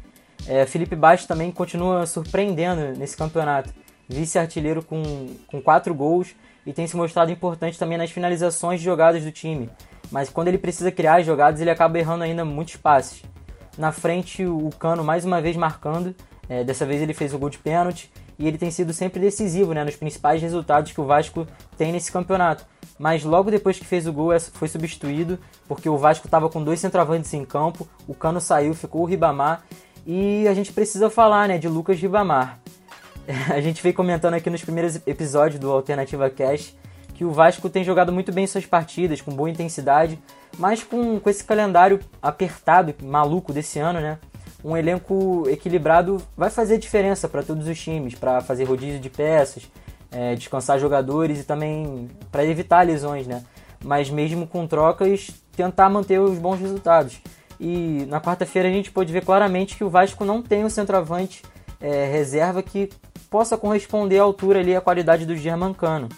É, Felipe Baixo também continua surpreendendo nesse campeonato. Vice-artilheiro com, com quatro gols e tem se mostrado importante também nas finalizações de jogadas do time. Mas quando ele precisa criar as jogadas, ele acaba errando ainda muitos passes. Na frente, o Cano mais uma vez marcando. É, dessa vez ele fez o gol de pênalti e ele tem sido sempre decisivo né, nos principais resultados que o Vasco tem nesse campeonato mas logo depois que fez o gol foi substituído, porque o Vasco estava com dois centroavantes em campo, o Cano saiu, ficou o Ribamar, e a gente precisa falar né, de Lucas Ribamar. A gente veio comentando aqui nos primeiros episódios do Alternativa Cash que o Vasco tem jogado muito bem suas partidas, com boa intensidade, mas com, com esse calendário apertado, maluco desse ano, né? Um elenco equilibrado vai fazer diferença para todos os times, para fazer rodízio de peças, é, descansar jogadores e também para evitar lesões, né? Mas mesmo com trocas, tentar manter os bons resultados. E na quarta-feira a gente pôde ver claramente que o Vasco não tem um centroavante é, reserva que possa corresponder à altura ali à qualidade do Germancano.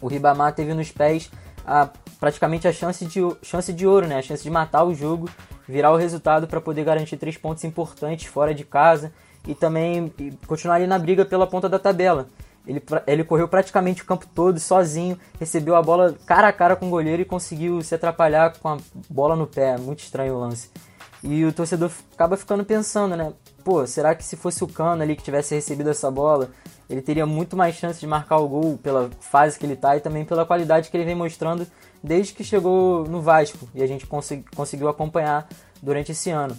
O Ribamar teve nos pés a, praticamente a chance de, chance de ouro, né? A chance de matar o jogo, virar o resultado para poder garantir três pontos importantes fora de casa e também continuar ali na briga pela ponta da tabela. Ele, ele correu praticamente o campo todo sozinho, recebeu a bola cara a cara com o goleiro e conseguiu se atrapalhar com a bola no pé. Muito estranho o lance. E o torcedor acaba ficando pensando, né? Pô, será que se fosse o Cano ali que tivesse recebido essa bola, ele teria muito mais chance de marcar o gol pela fase que ele tá e também pela qualidade que ele vem mostrando desde que chegou no Vasco e a gente consegui, conseguiu acompanhar durante esse ano.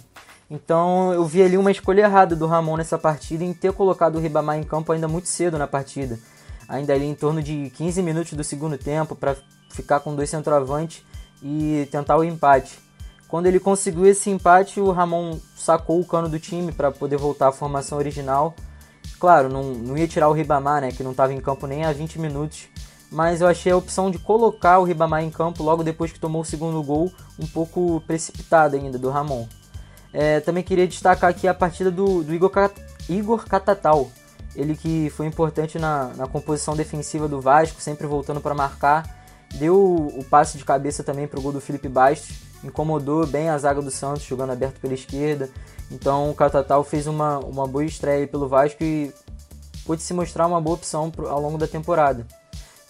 Então eu vi ali uma escolha errada do Ramon nessa partida em ter colocado o Ribamar em campo ainda muito cedo na partida. Ainda ali em torno de 15 minutos do segundo tempo para ficar com dois centroavantes e tentar o empate. Quando ele conseguiu esse empate, o Ramon sacou o cano do time para poder voltar à formação original. Claro, não, não ia tirar o Ribamar, né, que não estava em campo nem há 20 minutos, mas eu achei a opção de colocar o Ribamar em campo logo depois que tomou o segundo gol um pouco precipitada ainda do Ramon. É, também queria destacar aqui a partida do, do Igor, Igor Catatal. ele que foi importante na, na composição defensiva do Vasco, sempre voltando para marcar. Deu o passe de cabeça também para o gol do Felipe Bastos, incomodou bem a zaga do Santos, jogando aberto pela esquerda. Então o Catatal fez uma, uma boa estreia pelo Vasco e pôde se mostrar uma boa opção ao longo da temporada.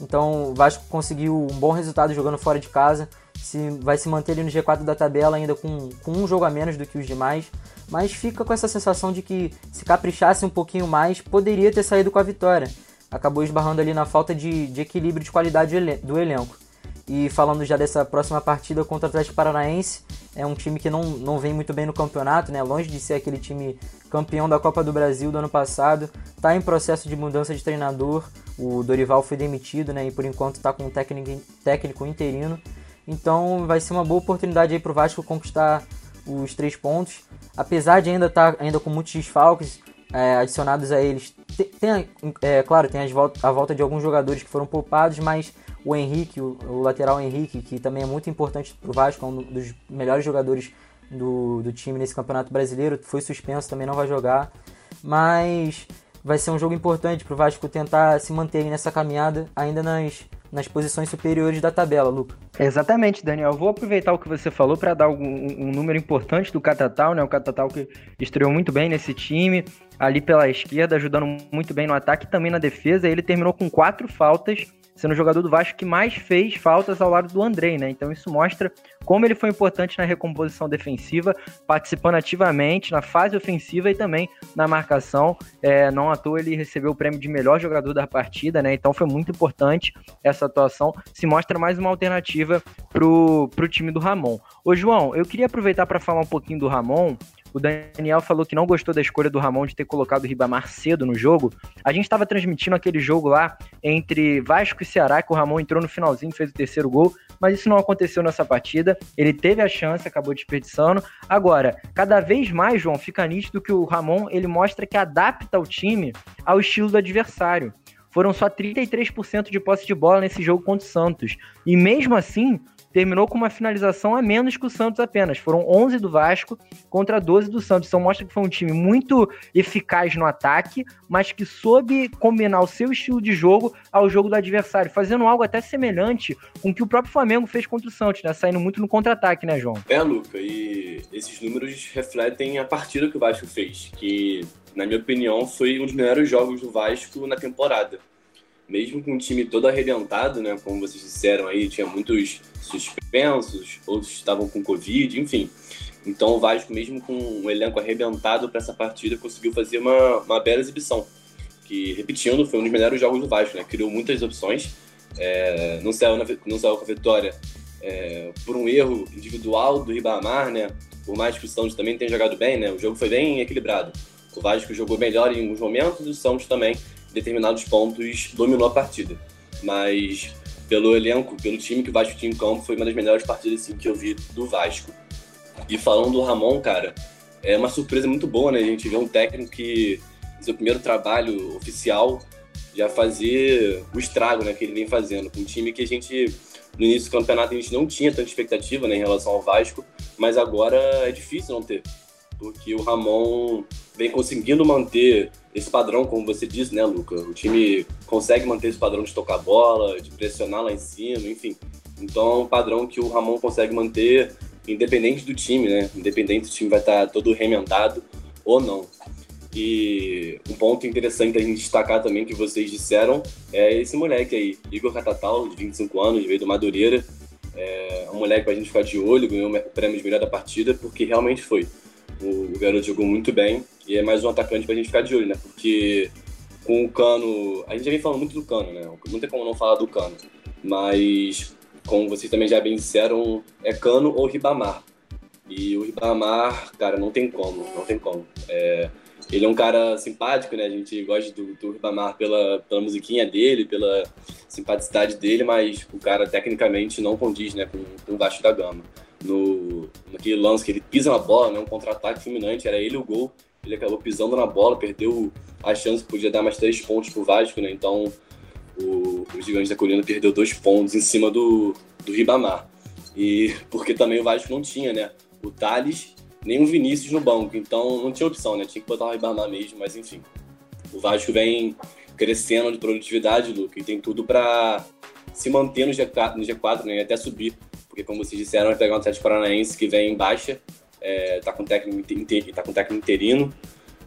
Então o Vasco conseguiu um bom resultado jogando fora de casa, se, vai se manter ali no G4 da tabela ainda com, com um jogo a menos do que os demais, mas fica com essa sensação de que se caprichasse um pouquinho mais, poderia ter saído com a vitória. Acabou esbarrando ali na falta de, de equilíbrio de qualidade do elenco. E falando já dessa próxima partida contra o Atlético Paranaense, é um time que não, não vem muito bem no campeonato, né? longe de ser aquele time campeão da Copa do Brasil do ano passado, está em processo de mudança de treinador. O Dorival foi demitido né? e por enquanto está com um técnico, técnico interino. Então vai ser uma boa oportunidade aí para o Vasco conquistar os três pontos. Apesar de ainda estar tá, ainda com muitos desfalques é, adicionados a eles, tem, tem é, claro, tem volta, a volta de alguns jogadores que foram poupados, mas o Henrique, o, lateral Henrique, que também é muito importante para o Vasco, é um dos melhores jogadores do, do time nesse campeonato brasileiro, foi suspenso, também não vai jogar. Mas vai ser um jogo importante para o Vasco tentar se manter nessa caminhada, ainda nas, nas posições superiores da tabela, Luca. Exatamente, Daniel. Vou aproveitar o que você falou para dar um, um, número importante do Catatal, né? O Catatal que estreou muito bem nesse time, ali pela esquerda, ajudando muito bem no ataque e também na defesa. Ele terminou com quatro faltas sendo o jogador do Vasco que mais fez faltas ao lado do Andrei, né? Então isso mostra como ele foi importante na recomposição defensiva, participando ativamente na fase ofensiva e também na marcação. É, não à toa ele recebeu o prêmio de melhor jogador da partida, né? Então foi muito importante essa atuação. Se mostra mais uma alternativa pro, pro time do Ramon. Ô João, eu queria aproveitar para falar um pouquinho do Ramon, o Daniel falou que não gostou da escolha do Ramon de ter colocado o Ribamar cedo no jogo. A gente estava transmitindo aquele jogo lá entre Vasco e Ceará, que o Ramon entrou no finalzinho, fez o terceiro gol, mas isso não aconteceu nessa partida. Ele teve a chance, acabou desperdiçando. Agora, cada vez mais, João, fica nítido que o Ramon ele mostra que adapta o time ao estilo do adversário foram só 33% de posse de bola nesse jogo contra o Santos. E mesmo assim, terminou com uma finalização a menos que o Santos apenas. Foram 11 do Vasco contra 12 do Santos. Então mostra que foi um time muito eficaz no ataque, mas que soube combinar o seu estilo de jogo ao jogo do adversário, fazendo algo até semelhante com o que o próprio Flamengo fez contra o Santos, né? Saindo muito no contra-ataque, né, João? É, Luca, e esses números refletem a partida que o Vasco fez, que, na minha opinião, foi um dos melhores jogos do Vasco na temporada mesmo com o time todo arrebentado, né? Como vocês disseram aí, tinha muitos suspensos, outros estavam com Covid, enfim. Então o Vasco, mesmo com um elenco arrebentado para essa partida, conseguiu fazer uma, uma bela exibição. Que, repetindo, foi um dos melhores jogos do Vasco, né? Criou muitas opções. É, não, saiu na, não saiu com a vitória é, por um erro individual do Ribamar, né? Por mais que o Santos também tenha jogado bem, né? O jogo foi bem equilibrado. O Vasco jogou melhor em alguns momentos e o Santos também determinados pontos dominou a partida. Mas pelo elenco, pelo time que o Vasco tinha em campo, foi uma das melhores partidas assim, que eu vi do Vasco. E falando do Ramon, cara, é uma surpresa muito boa, né? A gente vê um técnico que, no seu primeiro trabalho oficial, já fazer o estrago né, que ele vem fazendo. Com um time que a gente, no início do campeonato, a gente não tinha tanta expectativa né, em relação ao Vasco, mas agora é difícil não ter. Porque o Ramon vem conseguindo manter esse padrão, como você disse, né, Luca? O time consegue manter esse padrão de tocar bola, de pressionar lá em cima, enfim. Então é um padrão que o Ramon consegue manter independente do time, né? Independente se o time vai estar todo remendado ou não. E um ponto interessante a gente destacar também que vocês disseram é esse moleque aí, Igor Catatal, de 25 anos, veio do Madureira. É um moleque pra gente ficar de olho, ganhou o prêmio de melhor da partida, porque realmente foi. O, garoto jogou muito bem e é mais um atacante pra gente ficar de olho, né? Porque com o Cano. A gente já vem falando muito do Cano, né? Não tem como não falar do Cano. Mas, como vocês também já bem disseram, é Cano ou Ribamar. E o Ribamar, cara, não tem como, não tem como. É, ele é um cara simpático, né? A gente gosta do, do Ribamar pela, pela musiquinha dele, pela simpaticidade dele, mas o cara tecnicamente não condiz né, com, com o Vasco da Gama no, naquele lance que ele pisa na bola, né, um contra-ataque fulminante, era ele o gol, ele acabou pisando na bola, perdeu a chance, podia dar mais três pontos pro Vasco, né, então o, o Gigante da Colina perdeu dois pontos em cima do, do Ribamar. E porque também o Vasco não tinha, né, o Thales nem o Vinícius no banco, então não tinha opção, né, tinha que botar o Ribamar mesmo, mas enfim. O Vasco vem crescendo de produtividade, Luca, e tem tudo para se manter no G4, no G4 né, e até subir. Porque, como vocês disseram, vai pegar um Atlético Paranaense que vem em baixa, é, tá, com técnico, tá com técnico interino.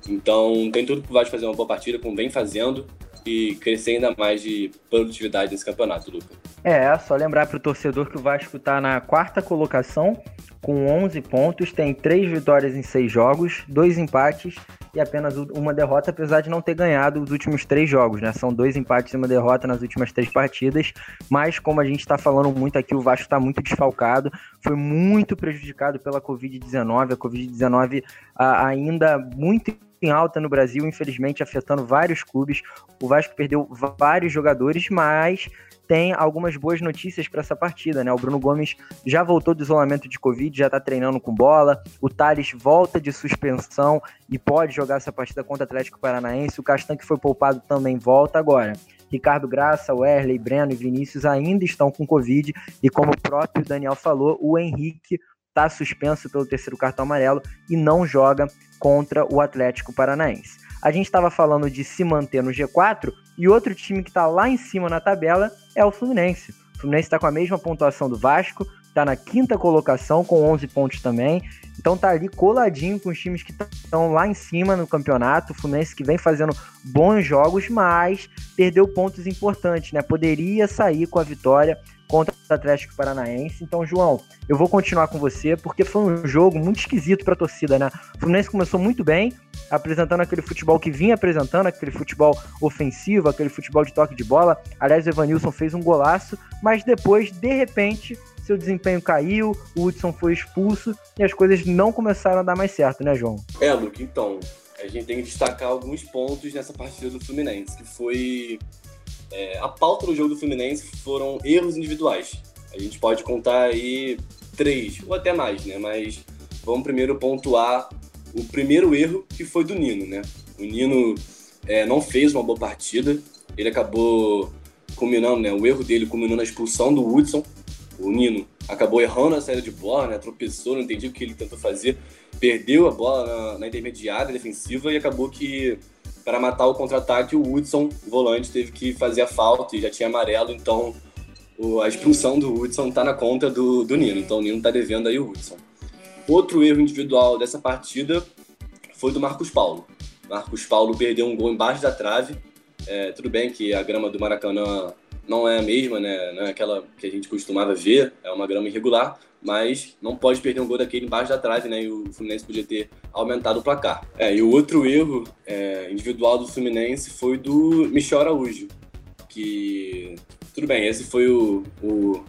Então, tem tudo para o Vasco fazer uma boa partida, como vem fazendo, e crescer ainda mais de produtividade nesse campeonato, Luca. É, só lembrar para o torcedor que o Vasco está na quarta colocação, com 11 pontos, tem 3 vitórias em 6 jogos, 2 empates e apenas uma derrota, apesar de não ter ganhado os últimos 3 jogos, né? São dois empates e uma derrota nas últimas 3 partidas, mas como a gente está falando muito aqui, o Vasco está muito desfalcado, foi muito prejudicado pela Covid-19, a Covid-19 ainda muito em alta no Brasil, infelizmente afetando vários clubes. O Vasco perdeu vários jogadores, mas tem algumas boas notícias para essa partida, né? O Bruno Gomes já voltou do isolamento de Covid, já está treinando com bola. O Thales volta de suspensão e pode jogar essa partida contra o Atlético Paranaense. O Castan, que foi poupado, também volta agora. Ricardo Graça, Werley, Breno e Vinícius ainda estão com Covid. E como o próprio Daniel falou, o Henrique está suspenso pelo terceiro cartão amarelo e não joga contra o Atlético Paranaense. A gente estava falando de se manter no G4 e outro time que está lá em cima na tabela é o Fluminense. O Fluminense está com a mesma pontuação do Vasco, está na quinta colocação com 11 pontos também. Então tá ali coladinho com os times que estão lá em cima no campeonato. O Fluminense que vem fazendo bons jogos, mas perdeu pontos importantes, né? Poderia sair com a vitória contra o Atlético Paranaense. Então, João, eu vou continuar com você, porque foi um jogo muito esquisito para a torcida, né? O Fluminense começou muito bem, apresentando aquele futebol que vinha apresentando, aquele futebol ofensivo, aquele futebol de toque de bola. Aliás, o Evanilson fez um golaço, mas depois, de repente, seu desempenho caiu, o Hudson foi expulso e as coisas não começaram a dar mais certo, né, João? É, Luke, então, a gente tem que destacar alguns pontos nessa partida do Fluminense, que foi é, a pauta do jogo do Fluminense foram erros individuais. A gente pode contar aí três, ou até mais, né? Mas vamos primeiro pontuar o primeiro erro, que foi do Nino, né? O Nino é, não fez uma boa partida, ele acabou culminando, né? O erro dele culminou na expulsão do Hudson. O Nino acabou errando a saída de bola, né? Tropeçou, não entendi o que ele tentou fazer. Perdeu a bola na, na intermediária defensiva e acabou que para matar o contra-ataque, o Hudson, o volante, teve que fazer a falta e já tinha amarelo, então a expulsão do Hudson está na conta do, do Nino, então o Nino está devendo aí o Hudson. Outro erro individual dessa partida foi do Marcos Paulo. Marcos Paulo perdeu um gol embaixo da trave. É, tudo bem que a grama do Maracanã não é a mesma, né? Não é aquela que a gente costumava ver, é uma grama irregular, mas não pode perder um gol daquele embaixo da trave, né? E o Fluminense podia ter aumentado o placar. É, e o outro erro é, individual do Fluminense foi do Michel Araújo, que tudo bem, esse foi o, o,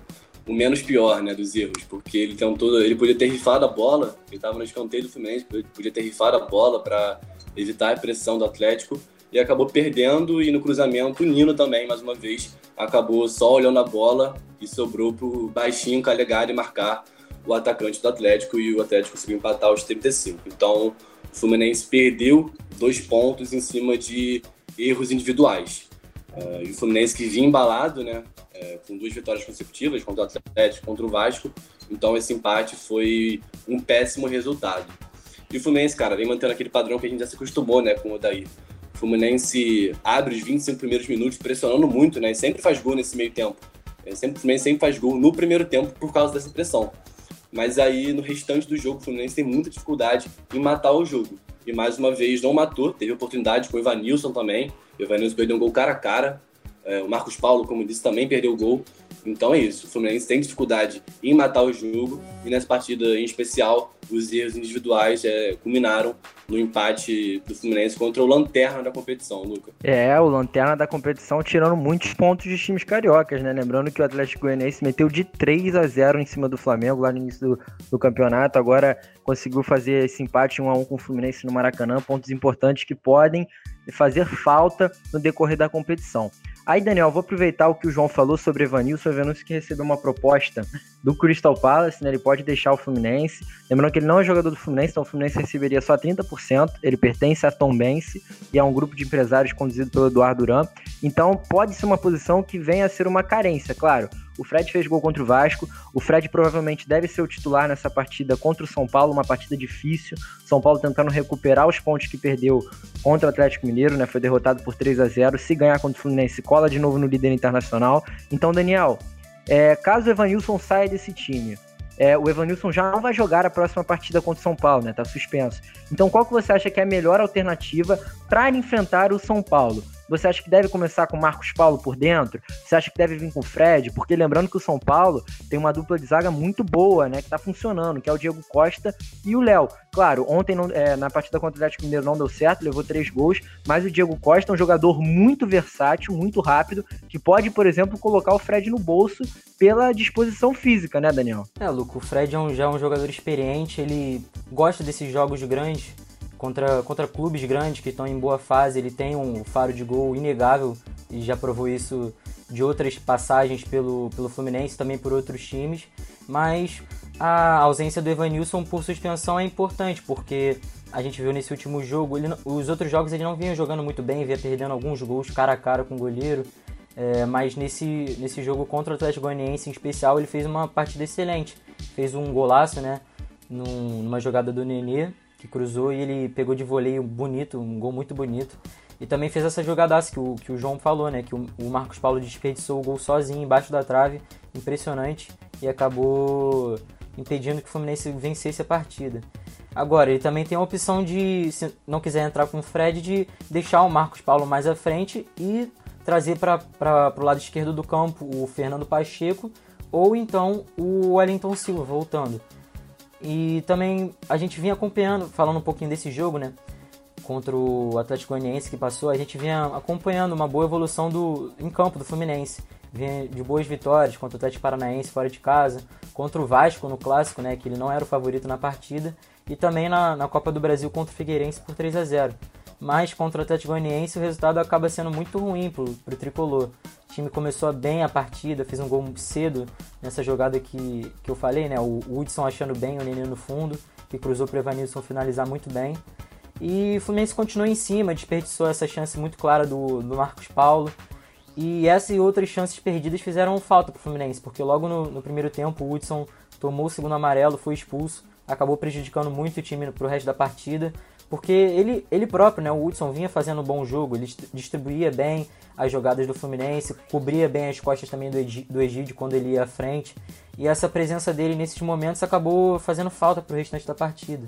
o, menos pior, né, dos erros, porque ele tentou, ele podia ter rifado a bola, ele estava no escanteio do Fluminense, podia ter rifado a bola para evitar a pressão do Atlético e acabou perdendo e no cruzamento o Nino também, mais uma vez, acabou só olhando a bola e sobrou pro baixinho Calegari marcar o atacante do Atlético e o Atlético conseguiu empatar aos 35. Então, o Fluminense perdeu dois pontos em cima de erros individuais. Uh, e o Fluminense que vinha embalado, né, é, com duas vitórias consecutivas contra o Atlético contra o Vasco. Então, esse empate foi um péssimo resultado. E o Fluminense, cara, vem mantendo aquele padrão que a gente já se acostumou, né, com o Odair. Fluminense abre os 25 primeiros minutos pressionando muito, né, sempre faz gol nesse meio tempo. É, sempre, Fluminense sempre faz gol no primeiro tempo por causa dessa pressão. Mas aí, no restante do jogo, o Fluminense tem muita dificuldade em matar o jogo. E mais uma vez não matou, teve oportunidade com o Evanilson também. O Evanilson perdeu um gol cara a cara. É, o Marcos Paulo, como disse, também perdeu o gol. Então é isso. O Fluminense tem dificuldade em matar o jogo. E nessa partida em especial, os erros individuais é, culminaram no empate do Fluminense contra o Lanterna da competição, Luca. É, o Lanterna da competição tirando muitos pontos de times cariocas, né? Lembrando que o Atlético Goianiense meteu de 3 a 0 em cima do Flamengo lá no início do, do campeonato. Agora conseguiu fazer esse empate 1 a 1 com o Fluminense no Maracanã. Pontos importantes que podem fazer falta no decorrer da competição. Aí, Daniel, vou aproveitar o que o João falou sobre Evanilson. O Evanilson que recebeu uma proposta do Crystal Palace, né? Ele pode deixar o Fluminense. Lembrando que ele não é jogador do Fluminense, então o Fluminense receberia só 30%. Ele pertence a Tom Bense e é um grupo de empresários conduzido pelo Eduardo Duran. Então, pode ser uma posição que venha a ser uma carência, claro. O Fred fez gol contra o Vasco. O Fred provavelmente deve ser o titular nessa partida contra o São Paulo, uma partida difícil. São Paulo tentando recuperar os pontos que perdeu contra o Atlético Mineiro, né? Foi derrotado por 3 a 0 Se ganhar contra o Fluminense, cola de novo no líder internacional. Então, Daniel, é, caso o Evanilson saia desse time, é, o Evanilson já não vai jogar a próxima partida contra o São Paulo, né? Tá suspenso. Então, qual que você acha que é a melhor alternativa para enfrentar o São Paulo? Você acha que deve começar com Marcos Paulo por dentro? Você acha que deve vir com o Fred? Porque lembrando que o São Paulo tem uma dupla de zaga muito boa, né? Que tá funcionando, que é o Diego Costa e o Léo. Claro, ontem não, é, na partida contra o Atlético Mineiro não deu certo, levou três gols, mas o Diego Costa é um jogador muito versátil, muito rápido, que pode, por exemplo, colocar o Fred no bolso pela disposição física, né, Daniel? É, Luco, o Fred é um, já é um jogador experiente, ele gosta desses jogos grandes contra, contra clubes grandes que estão em boa fase, ele tem um faro de gol inegável e já provou isso de outras passagens pelo, pelo Fluminense, também por outros times, mas a ausência do Evanilson por suspensão é importante, porque a gente viu nesse último jogo, ele, os outros jogos ele não vinha jogando muito bem, vinha perdendo alguns gols cara a cara com o goleiro, é, mas nesse, nesse jogo contra o Atlético Goianiense em especial ele fez uma partida excelente, fez um golaço, né, num, numa jogada do Nenê, que cruzou e ele pegou de voleio bonito, um gol muito bonito. E também fez essa jogadaça que o, que o João falou, né? Que o, o Marcos Paulo desperdiçou o gol sozinho embaixo da trave, impressionante, e acabou impedindo que o Fluminense vencesse a partida. Agora, ele também tem a opção de, se não quiser entrar com o Fred, de deixar o Marcos Paulo mais à frente e trazer para o lado esquerdo do campo o Fernando Pacheco ou então o Wellington Silva voltando. E também a gente vinha acompanhando, falando um pouquinho desse jogo, né? Contra o Atlético Goianiense que passou, a gente vinha acompanhando uma boa evolução do, em campo do Fluminense. Vinha de boas vitórias contra o Atlético Paranaense fora de casa, contra o Vasco no clássico, né? Que ele não era o favorito na partida, e também na, na Copa do Brasil contra o Figueirense por 3 a 0 Mas contra o Atlético Goianiense o resultado acaba sendo muito ruim pro, pro tricolor. O time começou bem a partida, fez um gol cedo nessa jogada que, que eu falei, né? O Hudson achando bem o Nenê no fundo, que cruzou para o Evanilson finalizar muito bem. E o Fluminense continuou em cima, desperdiçou essa chance muito clara do, do Marcos Paulo. E essa e outras chances perdidas fizeram falta para o Fluminense, porque logo no, no, primeiro tempo o Hudson tomou o segundo amarelo, foi expulso, acabou prejudicando muito o time para o resto da partida, porque ele, ele próprio, né, o Hudson vinha fazendo um bom jogo, ele distribuía bem, as jogadas do Fluminense, cobria bem as costas também do, do Egídio quando ele ia à frente. E essa presença dele nesses momentos acabou fazendo falta para o restante da partida,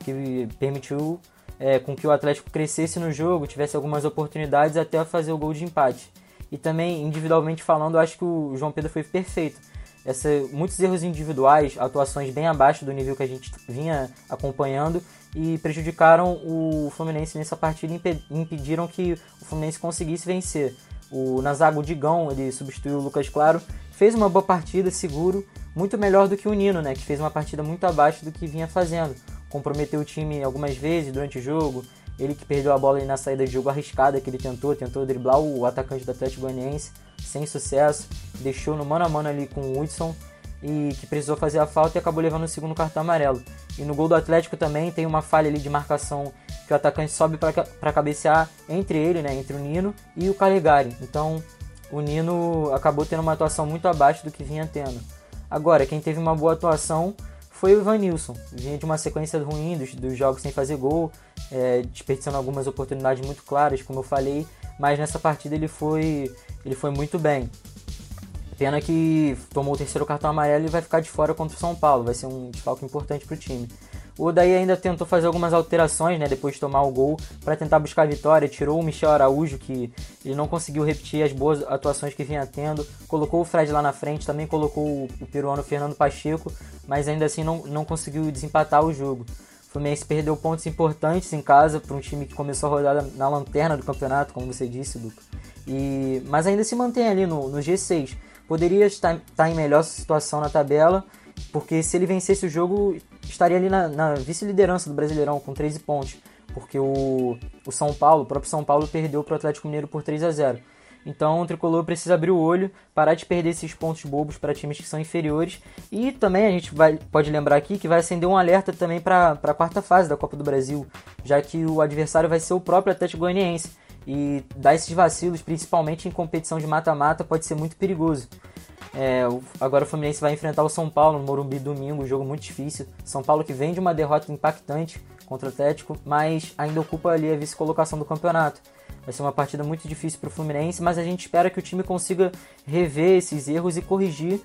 que permitiu é, com que o Atlético crescesse no jogo, tivesse algumas oportunidades até fazer o gol de empate. E também, individualmente falando, acho que o João Pedro foi perfeito. Essa, muitos erros individuais, atuações bem abaixo do nível que a gente vinha acompanhando e prejudicaram o Fluminense nessa partida e impediram que o Fluminense conseguisse vencer. O Nazago Digão, ele substituiu o Lucas Claro, fez uma boa partida, seguro, muito melhor do que o Nino, né, que fez uma partida muito abaixo do que vinha fazendo. Comprometeu o time algumas vezes durante o jogo, ele que perdeu a bola na saída de jogo arriscada que ele tentou, tentou driblar o atacante do Atlético Goianiense, sem sucesso, deixou no mano a mano ali com o Hudson e que precisou fazer a falta e acabou levando o segundo cartão amarelo. E no gol do Atlético também tem uma falha ali de marcação que o atacante sobe para cabecear entre ele, né, entre o Nino e o Calegari. Então o Nino acabou tendo uma atuação muito abaixo do que vinha tendo. Agora, quem teve uma boa atuação foi o Ivanilson. Vinha de uma sequência ruim dos, dos jogos sem fazer gol, é, desperdiçando algumas oportunidades muito claras, como eu falei, mas nessa partida ele foi, ele foi muito bem. Pena que tomou o terceiro cartão amarelo e vai ficar de fora contra o São Paulo. Vai ser um desfalque importante para o time. O Daí ainda tentou fazer algumas alterações, né, depois de tomar o gol, para tentar buscar a vitória. Tirou o Michel Araújo, que ele não conseguiu repetir as boas atuações que vinha tendo. Colocou o Fred lá na frente, também colocou o peruano Fernando Pacheco, mas ainda assim não, não conseguiu desempatar o jogo. O Fluminense perdeu pontos importantes em casa para um time que começou a rodar na lanterna do campeonato, como você disse, Luca. E, mas ainda se mantém ali no, no G6 poderia estar, estar em melhor situação na tabela, porque se ele vencesse o jogo, estaria ali na, na vice-liderança do Brasileirão com 13 pontos, porque o, o São Paulo, o próprio São Paulo, perdeu para o Atlético Mineiro por 3 a 0. Então o tricolor precisa abrir o olho, parar de perder esses pontos bobos para times que são inferiores. E também a gente vai, pode lembrar aqui que vai acender um alerta também para a quarta fase da Copa do Brasil, já que o adversário vai ser o próprio Atlético Goianiense. E dar esses vacilos, principalmente em competição de mata-mata, pode ser muito perigoso. É, agora o Fluminense vai enfrentar o São Paulo no Morumbi domingo, um jogo muito difícil. São Paulo que vem de uma derrota impactante contra o Atlético, mas ainda ocupa ali a vice-colocação do campeonato. Vai ser uma partida muito difícil para o Fluminense, mas a gente espera que o time consiga rever esses erros e corrigir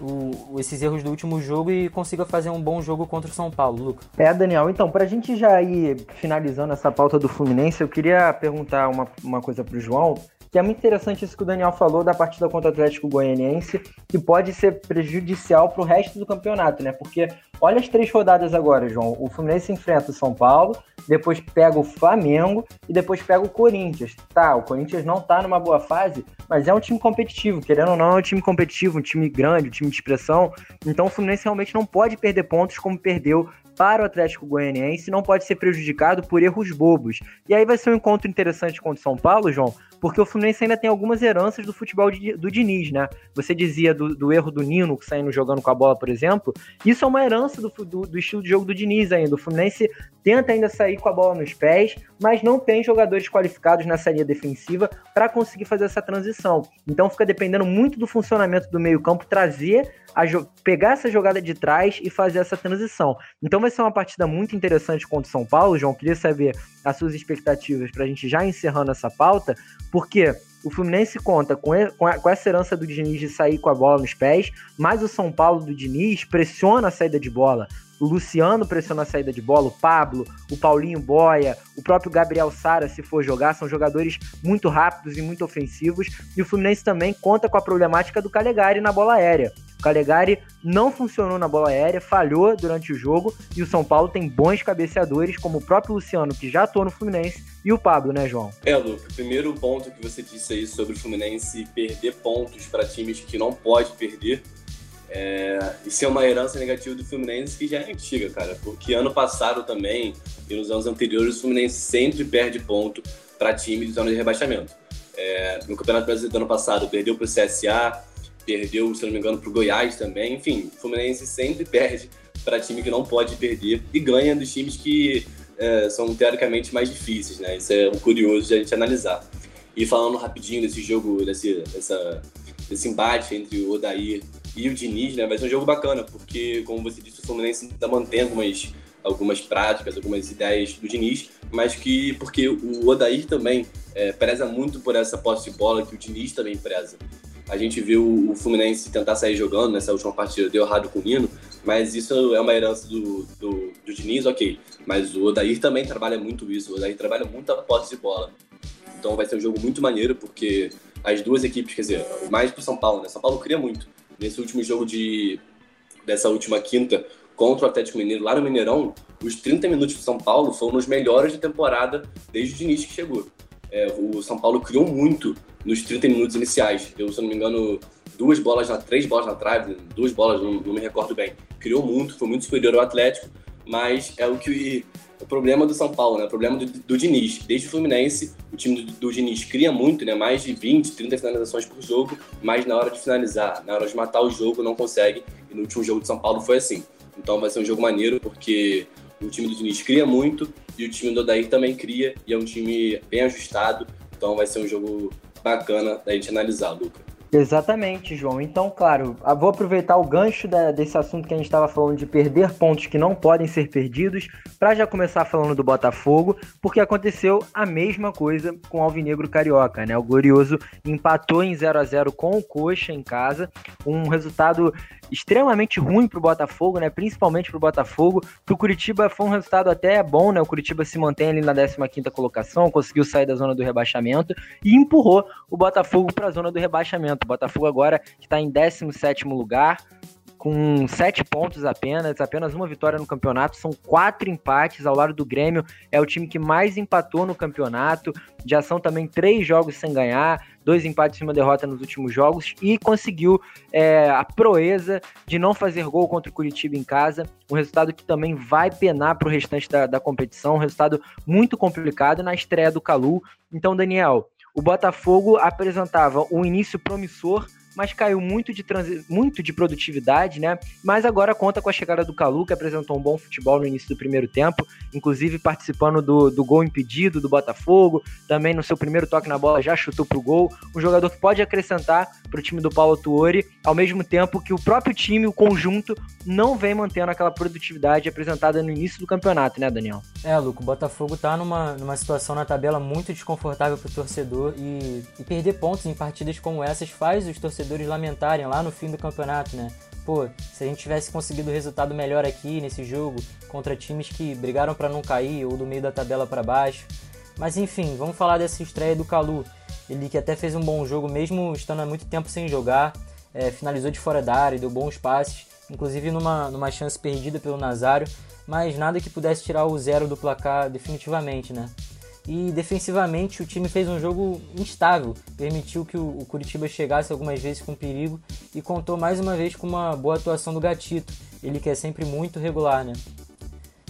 o, esses erros do último jogo e consiga fazer um bom jogo contra o São Paulo, Luca. É, Daniel, então, para a gente já ir finalizando essa pauta do Fluminense, eu queria perguntar uma, uma coisa para o João que é muito interessante isso que o Daniel falou da partida contra o Atlético Goianiense, que pode ser prejudicial para o resto do campeonato, né? Porque olha as três rodadas agora, João. O Fluminense enfrenta o São Paulo, depois pega o Flamengo e depois pega o Corinthians. Tá, o Corinthians não tá numa boa fase, mas é um time competitivo, querendo ou não, é um time competitivo, um time grande, um time de expressão. Então o Fluminense realmente não pode perder pontos como perdeu para o Atlético Goianiense, não pode ser prejudicado por erros bobos. E aí vai ser um encontro interessante contra o São Paulo, João, porque o Fluminense ainda tem algumas heranças do futebol de, do Diniz, né? Você dizia do, do, erro do Nino saindo jogando com a bola, por exemplo. Isso é uma herança do, do, do, estilo de jogo do Diniz ainda. O Fluminense tenta ainda sair com a bola nos pés, mas não tem jogadores qualificados nessa linha defensiva para conseguir fazer essa transição. Então fica dependendo muito do funcionamento do meio-campo trazer pegar essa jogada de trás e fazer essa transição. Então vai ser uma partida muito interessante contra o São Paulo, João. Queria saber as suas expectativas para a gente já encerrando essa pauta, porque o Fluminense conta com, com, essa herança do Diniz de sair com a bola nos pés, mas o São Paulo do Diniz pressiona a saída de bola. O Luciano pressiona a saída de bola, o Pablo, o Paulinho Boia, o próprio Gabriel Sara, se for jogar, são jogadores muito rápidos e muito ofensivos. E o Fluminense também conta com a problemática do Calegari na bola aérea. O Calegari não funcionou na bola aérea, falhou durante o jogo e o São Paulo tem bons cabeceadores, como o próprio Luciano, que já atuou no Fluminense, e o Pablo, né, João? É, Luca, primeiro ponto que você disse aí sobre o Fluminense perder pontos para times que não pode perder. É, isso é uma herança negativa do Fluminense que já é antiga, cara, porque ano passado também e nos anos anteriores o Fluminense sempre perde ponto para times de zona de rebaixamento. É, no Campeonato Brasileiro do ano passado perdeu para o CSA, perdeu, se não me engano, para o Goiás também. Enfim, o Fluminense sempre perde para time que não pode perder e ganha dos times que é, são teoricamente mais difíceis, né? Isso é um curioso de a gente analisar. E falando rapidinho desse jogo, desse, dessa, desse embate entre o Odair e o Diniz, né? Vai ser um jogo bacana, porque, como você disse, o Fluminense está mantendo algumas, algumas práticas, algumas ideias do Diniz, mas que, porque o Odair também é, preza muito por essa posse de bola que o Diniz também preza. A gente viu o Fluminense tentar sair jogando nessa última partida, deu errado com o Nino, mas isso é uma herança do, do, do Diniz, ok. Mas o Odair também trabalha muito isso, o Odair trabalha muito a posse de bola. Então vai ser um jogo muito maneiro, porque as duas equipes, quer dizer, mais pro São Paulo, né? São Paulo cria muito. Nesse último jogo de dessa última quinta contra o Atlético Mineiro lá no Mineirão, os 30 minutos do São Paulo foram os melhores da temporada desde o Diniz que chegou. É, o São Paulo criou muito nos 30 minutos iniciais. Deu, se não me engano, duas bolas na três bolas na trave, duas bolas, não, não me recordo bem. Criou muito, foi muito superior ao Atlético, mas é o que o problema do São Paulo, né? O problema do, do Diniz. Desde o Fluminense, o time do, do, Diniz cria muito, né? Mais de 20, 30 finalizações por jogo, mas na hora de finalizar, na hora de matar o jogo, não consegue. E no último jogo de São Paulo foi assim. Então vai ser um jogo maneiro, porque o time do Diniz cria muito e o time do Odair também cria, e é um time bem ajustado. Então vai ser um jogo bacana da gente analisar, Luca. Exatamente, João. Então, claro, vou aproveitar o gancho da, desse assunto que a gente estava falando de perder pontos que não podem ser perdidos, para já começar falando do Botafogo, porque aconteceu a mesma coisa com o Alvinegro Carioca, né? O Glorioso empatou em 0 a 0 com o Coxa em casa, um resultado extremamente ruim para o Botafogo, né? Principalmente para o Botafogo. Para o Curitiba foi um resultado até bom, né? O Curitiba se mantém ali na 15 colocação, conseguiu sair da zona do rebaixamento e empurrou o Botafogo para a zona do rebaixamento. O Botafogo agora está em 17 lugar, com sete pontos apenas, apenas uma vitória no campeonato, são quatro empates ao lado do Grêmio, é o time que mais empatou no campeonato, já são também três jogos sem ganhar, dois empates e uma derrota nos últimos jogos, e conseguiu é, a proeza de não fazer gol contra o Curitiba em casa, um resultado que também vai penar para o restante da, da competição, um resultado muito complicado na estreia do Calu. Então, Daniel, o Botafogo apresentava um início promissor mas caiu muito de, muito de produtividade, né? Mas agora conta com a chegada do Calu, que apresentou um bom futebol no início do primeiro tempo, inclusive participando do, do gol impedido do Botafogo, também no seu primeiro toque na bola já chutou pro gol. Um jogador que pode acrescentar para o time do Paulo Tuori, ao mesmo tempo que o próprio time, o conjunto, não vem mantendo aquela produtividade apresentada no início do campeonato, né, Daniel? É, Luco, o Botafogo tá numa, numa situação na tabela muito desconfortável pro torcedor e, e perder pontos em partidas como essas faz os torcedores lamentarem lá no fim do campeonato, né? Pô, se a gente tivesse conseguido resultado melhor aqui nesse jogo contra times que brigaram para não cair ou do meio da tabela para baixo. Mas enfim, vamos falar dessa estreia do Calu. Ele que até fez um bom jogo, mesmo estando há muito tempo sem jogar, é, finalizou de fora da área, deu bons passes, inclusive numa, numa chance perdida pelo Nazário, mas nada que pudesse tirar o zero do placar definitivamente, né? E defensivamente o time fez um jogo instável, permitiu que o, Curitiba chegasse algumas vezes com perigo e contou mais uma vez com uma boa atuação do Gatito, ele que é sempre muito regular, né?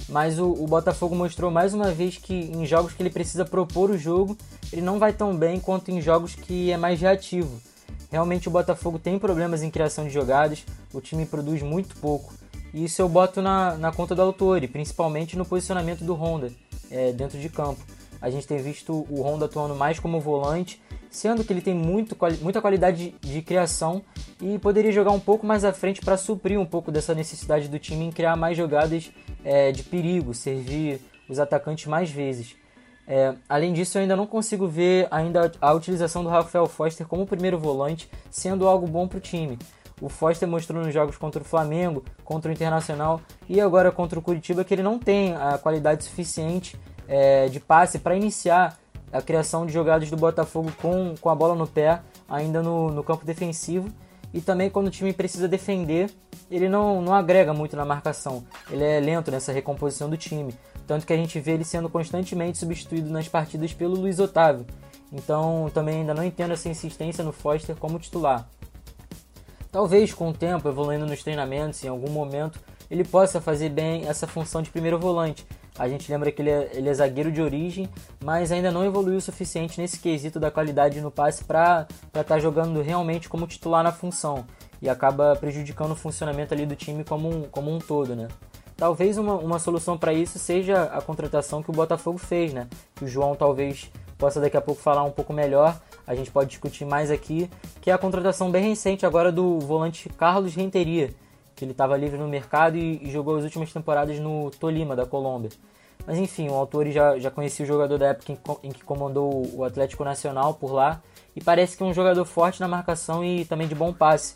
Mas o, o, Botafogo mostrou mais uma vez que em jogos que ele precisa propor o jogo, ele não vai tão bem quanto em jogos que é mais reativo. Realmente o Botafogo tem problemas em criação de jogadas, o time produz muito pouco. E isso eu boto na, na conta do autor, e principalmente no posicionamento do Honda é, dentro de campo. A gente tem visto o Honda atuando mais como volante, sendo que ele tem muito, muita qualidade de, criação e poderia jogar um pouco mais à frente para suprir um pouco dessa necessidade do time em criar mais jogadas é, de perigo, servir os atacantes mais vezes. É, além disso, eu ainda não consigo ver ainda a utilização do Rafael Foster como primeiro volante sendo algo bom para o time. O Foster mostrou nos jogos contra o Flamengo, contra o Internacional e agora contra o Curitiba que ele não tem a qualidade suficiente é, de passe para iniciar a criação de jogadas do Botafogo com, com a bola no pé, ainda no, no campo defensivo. E também quando o time precisa defender, ele não, não agrega muito na marcação. Ele é lento nessa recomposição do time. Tanto que a gente vê ele sendo constantemente substituído nas partidas pelo Luiz Otávio. Então também ainda não entendo essa insistência no Foster como titular. Talvez com o tempo, evoluindo nos treinamentos, em algum momento, ele possa fazer bem essa função de primeiro volante, a gente lembra que ele é, ele é zagueiro de origem, mas ainda não evoluiu o suficiente nesse quesito da qualidade no passe para estar tá jogando realmente como titular na função e acaba prejudicando o funcionamento ali do time como um, como um todo, né? Talvez uma, uma solução para isso seja a contratação que o Botafogo fez, né? Que o João talvez possa daqui a pouco falar um pouco melhor. A gente pode discutir mais aqui, que é a contratação bem recente agora do volante Carlos Renteria, que ele estava livre no mercado e, e, jogou as últimas temporadas no Tolima, da Colômbia. Mas enfim, o autor já, já conhecia o jogador da época em, em, que comandou o Atlético Nacional por lá e parece que é um jogador forte na marcação e também de bom passe.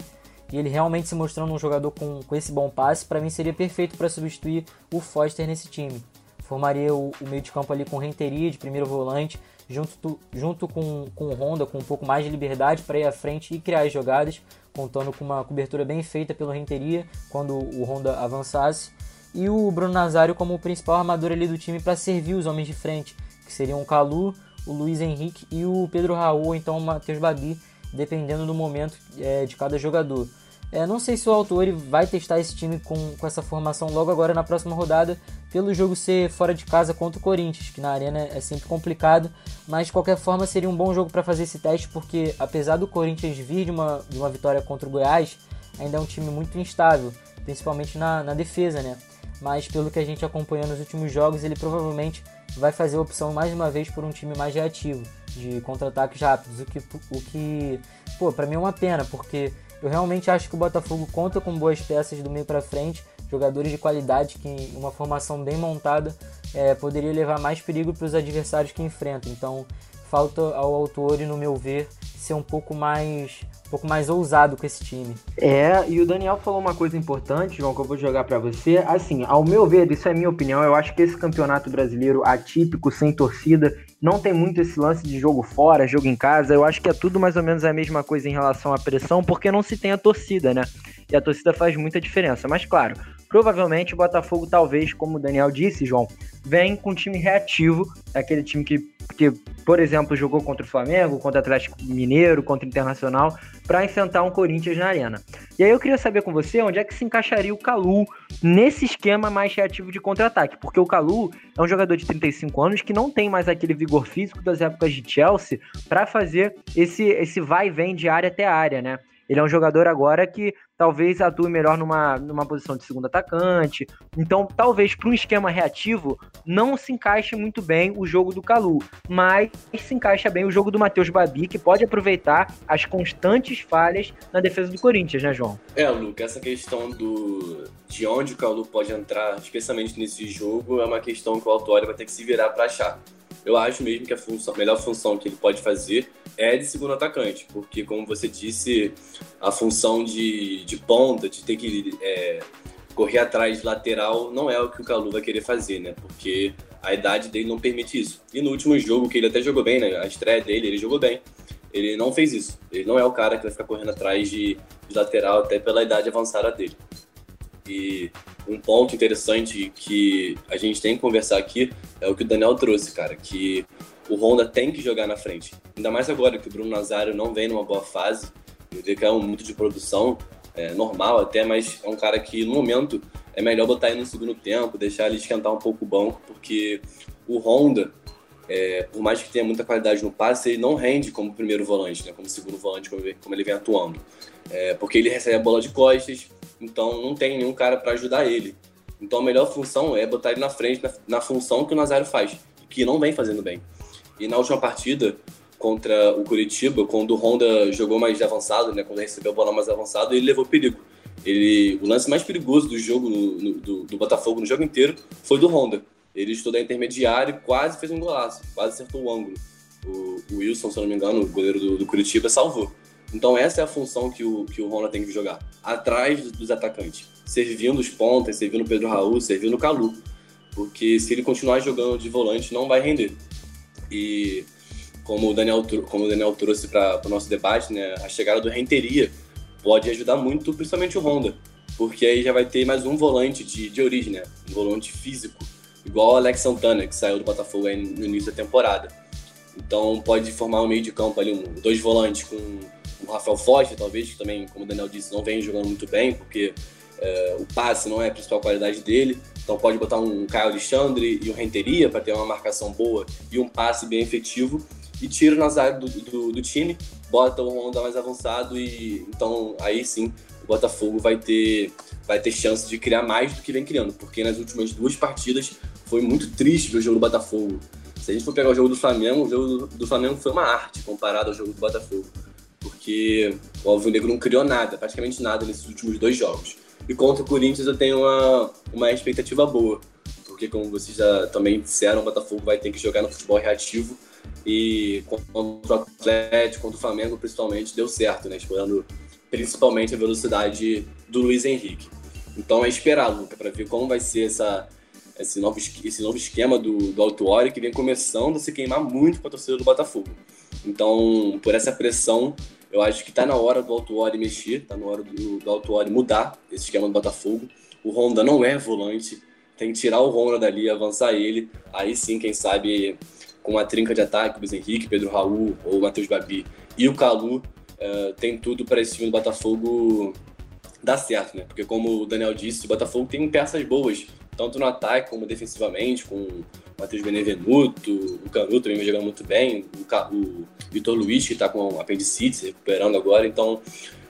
E ele realmente se mostrando um jogador com, com esse bom passe, para mim seria perfeito para substituir o Foster nesse time. Formaria o, o, meio de campo ali com Renteria de primeiro volante, junto, junto com, com o Honda, com um pouco mais de liberdade para ir à frente e criar as jogadas, contando com uma cobertura bem feita pelo Renteria quando o Honda avançasse. E o Bruno Nazário como o principal armador ali do time para servir os homens de frente, que seriam o Calu, o Luiz Henrique e o Pedro Raul, ou então o Matheus Babi, dependendo do momento é, de cada jogador. É, não sei se o autor vai testar esse time com, com essa formação logo agora na próxima rodada, pelo jogo ser fora de casa contra o Corinthians, que na arena é sempre complicado, mas de qualquer forma seria um bom jogo para fazer esse teste, porque apesar do Corinthians vir de uma, de uma vitória contra o Goiás, ainda é um time muito instável, principalmente na, na defesa, né? Mas pelo que a gente acompanhou nos últimos jogos, ele provavelmente vai fazer a opção mais uma vez por um time mais reativo, de contra-ataques rápidos, o que, o que pô, para mim é uma pena, porque eu realmente acho que o Botafogo conta com boas peças do meio para frente, jogadores de qualidade que uma formação bem montada é, poderia levar mais perigo para os adversários que enfrentam. Então falta ao autor, no meu ver, ser um pouco mais um pouco mais ousado com esse time. É, e o Daniel falou uma coisa importante, João, que eu vou jogar para você. Assim, ao meu ver, isso é minha opinião, eu acho que esse campeonato brasileiro atípico, sem torcida, não tem muito esse lance de jogo fora, jogo em casa. Eu acho que é tudo mais ou menos a mesma coisa em relação à pressão, porque não se tem a torcida, né? E a torcida faz muita diferença. Mas claro, provavelmente o Botafogo, talvez, como o Daniel disse, João, vem com um time reativo, aquele time que, que, por exemplo, jogou contra o Flamengo, contra o Atlético Mineiro, contra o Internacional, para enfrentar um Corinthians na arena. E aí eu queria saber com você onde é que se encaixaria o Calu nesse esquema mais reativo de contra-ataque, porque o Calu é um jogador de 35 anos que não tem mais aquele vigor físico das épocas de Chelsea para fazer esse, esse vai e vem de área até área, né? Ele é um jogador agora que talvez atue melhor numa, numa posição de segundo atacante. Então, talvez para um esquema reativo não se encaixe muito bem o jogo do Calu, mas se encaixa bem o jogo do Matheus Babi, que pode aproveitar as constantes falhas na defesa do Corinthians, né, João? É, Luca, essa questão do de onde o Calu pode entrar, especialmente nesse jogo, é uma questão que o Autório vai ter que se virar para achar. Eu acho mesmo que a, função, a melhor função que ele pode fazer é de segundo atacante, porque, como você disse, a função de, de ponta, de ter que é, correr atrás de lateral, não é o que o Calu vai querer fazer, né? Porque a idade dele não permite isso. E no último jogo, que ele até jogou bem, né? A estreia dele, ele jogou bem. Ele não fez isso. Ele não é o cara que vai ficar correndo atrás de, de lateral, até pela idade avançada dele. E um ponto interessante que a gente tem que conversar aqui é o que o Daniel trouxe, cara, que o Honda tem que jogar na frente. Ainda mais agora que o Bruno Nazário não vem numa boa fase, ele vê que é um muito de produção, é, normal até, mas é um cara que no momento é melhor botar ele no segundo tempo, deixar ele esquentar um pouco o banco, porque o Honda, é, por mais que tenha muita qualidade no passe, ele não rende como primeiro volante, né, como segundo volante, como ele, como ele vem atuando. É, porque ele recebe a bola de costas, então não tem nenhum cara para ajudar ele. Então a melhor função é botar ele na frente, na, na, função que o Nazário faz, que não vem fazendo bem. E na última partida contra o Curitiba, quando o Honda jogou mais avançado, né, quando recebeu a bola mais avançado, ele levou perigo. Ele, o lance mais perigoso do jogo no, do, do, Botafogo no jogo inteiro foi do Honda. Ele estudou a intermediária e quase fez um golaço, quase acertou o ângulo. O, o Wilson, se eu não me engano, o goleiro do, do Curitiba, salvou. Então essa é a função que o, que o Honda tem que jogar. Atrás dos atacantes. Servindo os pontas, servindo o Pedro Raul, servindo o Calu. Porque se ele continuar jogando de volante, não vai render. E como o Daniel, como o Daniel trouxe para o nosso debate, né, a chegada do Renteria pode ajudar muito, principalmente o Honda. Porque aí já vai ter mais um volante de, de origem, né? Um volante físico. Igual o Alex Santana, que saiu do Botafogo no início da temporada. Então pode formar um meio de campo ali, um, dois volantes com o Rafael Foster, talvez, que também, como o Daniel disse, não vem jogando muito bem, porque é, o passe não é a principal qualidade dele. Então pode botar um Caio Alexandre e um Renteria para ter uma marcação boa e um passe bem efetivo. E tira o Nazário do, do, do, time, bota o Honda mais avançado e então aí sim o Botafogo vai ter, vai ter chance de criar mais do que vem criando, porque nas últimas duas partidas foi muito triste ver o jogo do Botafogo. Se a gente for pegar o jogo do Flamengo, o jogo do, Flamengo foi uma arte comparado ao jogo do Botafogo porque o Alvinegro não criou nada, praticamente nada nesses últimos dois jogos. E contra o Corinthians eu tenho uma, uma expectativa boa, porque como vocês já também disseram, o Botafogo vai ter que jogar no futebol reativo e contra o Atlético, contra o Flamengo principalmente, deu certo, né? Explorando principalmente a velocidade do Luiz Henrique. Então é esperar, Luca, para ver como vai ser essa, esse, novo, esse novo esquema do, do Autuori, que vem começando a se queimar muito com a torcida do Botafogo. Então, por essa pressão, eu acho que está na hora do Autuori mexer, está na hora do, do Autuori mudar esse esquema do Botafogo. O Honda não é volante, tem que tirar o Honda dali, avançar ele. Aí sim, quem sabe, com a trinca de ataque, Luiz Henrique, Pedro Raul ou Matheus Babi e o Calu, uh, tem tudo para esse time do Botafogo dar certo, né? Porque como o Daniel disse, o Botafogo tem peças boas, tanto no ataque como defensivamente, com Matheus Benevenuto, o Canuto também vem jogando muito bem, o, o Vitor Luiz, que está com apendicite, recuperando agora, então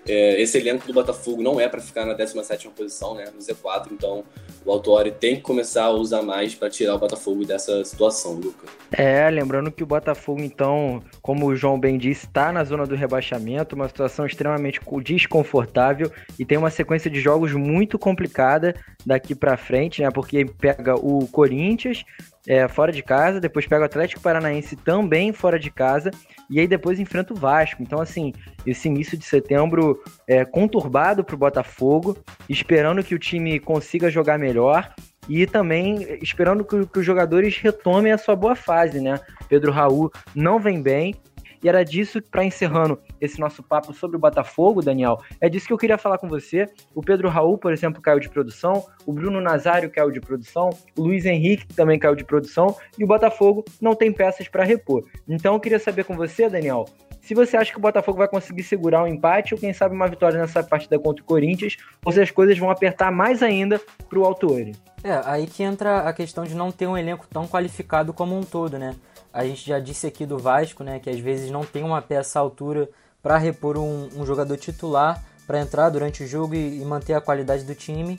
é, esse elenco do Botafogo não é para ficar na 17 posição, né, no Z4, então o Autori tem que começar a usar mais para tirar o Botafogo dessa situação, Luca. É, lembrando que o Botafogo, então, como o João bem disse, está na zona do rebaixamento, uma situação extremamente desconfortável e tem uma sequência de jogos muito complicada daqui para frente, né, porque pega o Corinthians, é, fora de casa, depois pega o Atlético Paranaense também fora de casa, e aí depois enfrenta o Vasco. Então, assim, esse início de setembro é conturbado para o Botafogo, esperando que o time consiga jogar melhor e também esperando que, que, os jogadores retomem a sua boa fase, né? Pedro Raul não vem bem, e era disso, para encerrando esse nosso papo sobre o Botafogo, Daniel, é disso que eu queria falar com você. O Pedro Raul, por exemplo, caiu de produção, o Bruno Nazário caiu de produção, o Luiz Henrique também caiu de produção, e o Botafogo não tem peças para repor. Então eu queria saber com você, Daniel, se você acha que o Botafogo vai conseguir segurar um empate ou quem sabe uma vitória nessa partida contra o Corinthians, ou se as coisas vão apertar mais ainda para o Autuori. É, aí que entra a questão de não ter um elenco tão qualificado como um todo, né? A gente já disse aqui do Vasco, né, que às vezes não tem uma peça à altura para repor um, um, jogador titular para entrar durante o jogo e, e, manter a qualidade do time.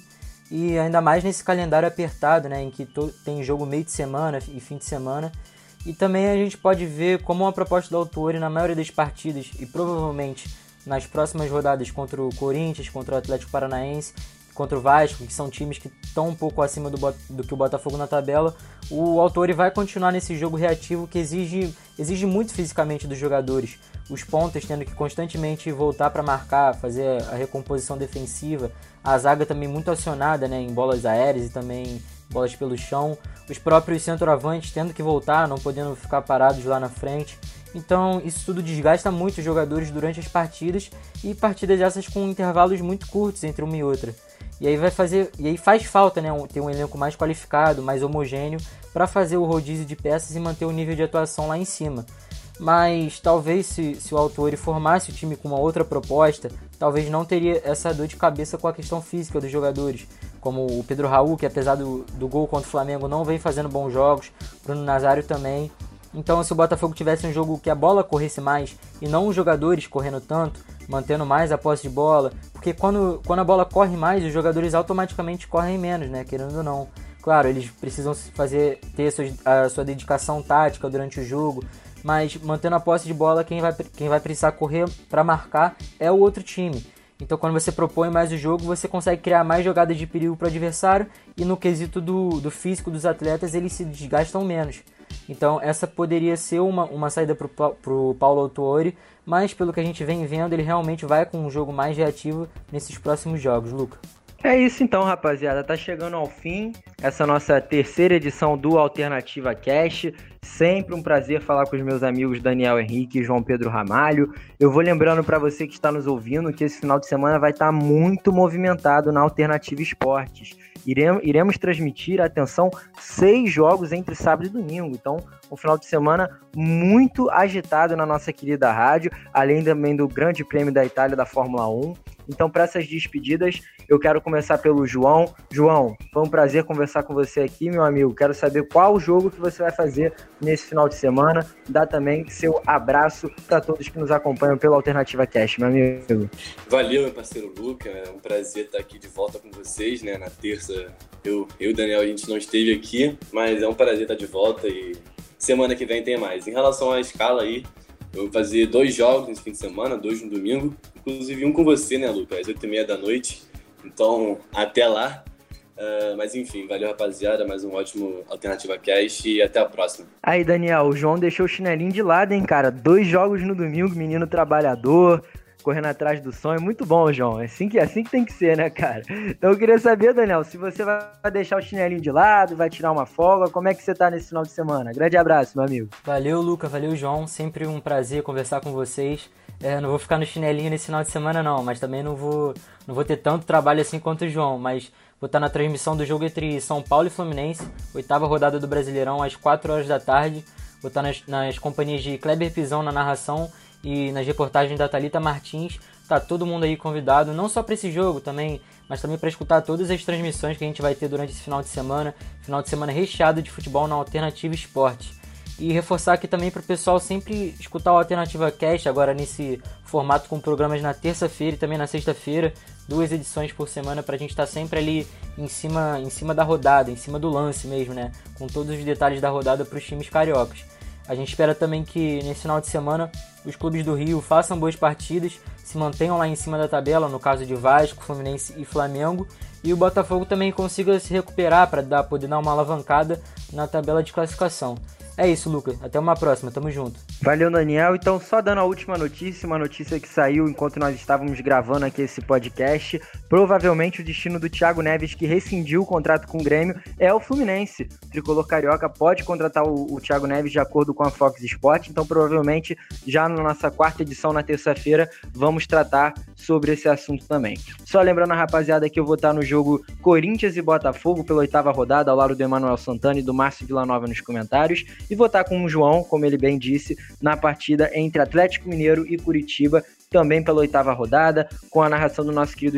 E ainda mais nesse calendário apertado, né, em que tem jogo meio de semana e fim de semana. E também a gente pode ver como uma proposta do autor na maioria das partidas e provavelmente nas próximas rodadas contra o Corinthians, contra o Atlético Paranaense contra o Vasco, que são times que estão um pouco acima do, do que o Botafogo na tabela, o Autori vai continuar nesse jogo reativo que exige, exige muito fisicamente dos jogadores. Os pontas tendo que constantemente voltar para marcar, fazer a recomposição defensiva, a zaga também muito acionada né, em bolas aéreas e também bolas pelo chão, os próprios centroavantes tendo que voltar, não podendo ficar parados lá na frente. Então isso tudo desgasta muito os jogadores durante as partidas e partidas essas com intervalos muito curtos entre uma e outra. E aí vai fazer, e aí faz falta, né, ter um elenco mais qualificado, mais homogêneo para fazer o rodízio de peças e manter o nível de atuação lá em cima. Mas talvez se, se o autor formasse o time com uma outra proposta, talvez não teria essa dor de cabeça com a questão física dos jogadores, como o Pedro Raul, que apesar do, do gol contra o Flamengo não vem fazendo bons jogos, Bruno Nazário também. Então, se o Botafogo tivesse um jogo que a bola corresse mais e não os jogadores correndo tanto, mantendo mais a posse de bola, porque quando, quando a bola corre mais, os jogadores automaticamente correm menos, né? Querendo ou não. Claro, eles precisam fazer ter a sua, dedicação tática durante o jogo, mas mantendo a posse de bola, quem vai, quem vai precisar correr para marcar é o outro time. Então, quando você propõe mais o jogo, você consegue criar mais jogadas de perigo para o adversário e no quesito do, do físico dos atletas, eles se desgastam menos. Então essa poderia ser uma, uma saída para o Paulo Autuori, mas pelo que a gente vem vendo, ele realmente vai com um jogo mais reativo nesses próximos jogos, Luca. É isso então, rapaziada. Tá chegando ao fim essa nossa terceira edição do Alternativa Cash. Sempre um prazer falar com os meus amigos Daniel Henrique e João Pedro Ramalho. Eu vou lembrando para você que está nos ouvindo que esse final de semana vai estar tá muito movimentado na Alternativa Esportes. Iremos, iremos transmitir, atenção, seis jogos entre sábado e domingo. Então, um final de semana muito agitado na nossa querida rádio, além também do Grande Prêmio da Itália da Fórmula 1. Então, para essas despedidas, eu quero começar pelo João. João, foi um prazer conversar com você aqui, meu amigo. Quero saber qual jogo que você vai fazer nesse final de semana. Dá também seu abraço para todos que nos acompanham pela Alternativa Cash, meu amigo. Valeu, meu parceiro Luca. É um prazer estar aqui de volta com vocês, né? Na terça, eu, eu e o Daniel, a gente não esteve aqui, mas é um prazer estar de volta e semana que vem tem mais. Em relação à escala aí, eu vou fazer dois jogos nesse fim de semana, dois no domingo. Inclusive um com você, né, Lucas? Às oito e meia da noite. Então, até lá. Uh, mas enfim, valeu rapaziada, mais um ótimo Alternativa Cast e até a próxima. Aí, Daniel, o João deixou o chinelinho de lado, hein, cara? Dois jogos no domingo, menino trabalhador, correndo atrás do sonho. Muito bom, João. É assim que, é assim que tem que ser, né, cara? Então eu queria saber, Daniel, se você vai deixar o chinelinho de lado, vai tirar uma folga, como é que você tá nesse final de semana? Grande abraço, meu amigo. Valeu, Luca. Valeu, João. Sempre um prazer conversar com vocês. É, não vou ficar no chinelinho nesse final de semana, não, mas também não vou, não vou ter tanto trabalho assim quanto o João, mas vou estar na transmissão do jogo entre São Paulo e Fluminense, oitava rodada do Brasileirão, às 4 horas da tarde. Vou estar nas, nas companhias de Kleber Pisão na narração e nas reportagens da Talita Martins. Tá todo mundo aí convidado, não só para esse jogo também, mas também para escutar todas as transmissões que a gente vai ter durante esse final de semana. Final de semana recheado de futebol na Alternativa Esporte. E reforçar aqui também para o pessoal sempre escutar o Alternativa Cast, agora nesse formato com programas na terça-feira e também na sexta-feira, duas edições por semana para a gente estar tá sempre ali em cima, em cima da rodada, em cima do lance mesmo, né? Com todos os detalhes da rodada para os times cariocas. A gente espera também que nesse final de semana os clubes do Rio façam boas partidas, se mantenham lá em cima da tabela, no caso de Vasco, Fluminense e Flamengo, e o Botafogo também consiga se recuperar para poder dar uma alavancada na tabela de classificação. É isso, Lucas. Até uma próxima. Tamo junto. Valeu, Daniel. Então, só dando a última notícia, uma notícia que saiu enquanto nós estávamos gravando aqui esse podcast. Provavelmente o destino do Thiago Neves, que rescindiu o contrato com o Grêmio, é o Fluminense. O tricolor carioca pode contratar o, o Thiago Neves de acordo com a Fox Sport. Então, provavelmente, já na nossa quarta edição, na terça-feira, vamos tratar sobre esse assunto também. Só lembrando rapaziada que eu vou estar no jogo Corinthians e Botafogo pela oitava rodada, ao lado do Emanuel Santana e do Márcio Villanova nos comentários e votar com o João, como ele bem disse, na partida entre Atlético Mineiro e Curitiba, também pela oitava rodada, com a narração do nosso querido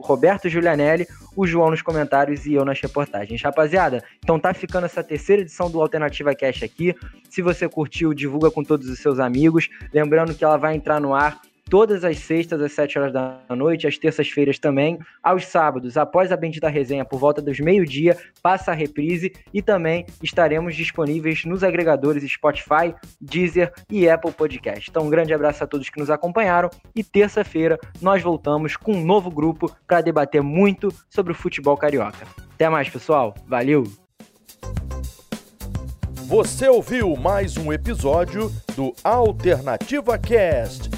Roberto Giulianelli, o João nos comentários e eu nas reportagens. Rapaziada, então tá ficando essa terceira edição do Alternativa Cash aqui. Se você curtiu, divulga com todos os seus amigos. Lembrando que ela vai entrar no ar todas as sextas às 7 horas da noite, às terças-feiras também, aos sábados, após a Bendita Resenha, por volta dos meio-dia, passa a reprise e também estaremos disponíveis nos agregadores Spotify, Deezer e Apple Podcast. Então, um grande abraço a todos que nos acompanharam e terça-feira nós voltamos com um novo grupo para debater muito sobre o futebol carioca. Até mais, pessoal. Valeu! Você ouviu mais um episódio do Alternativa Cast.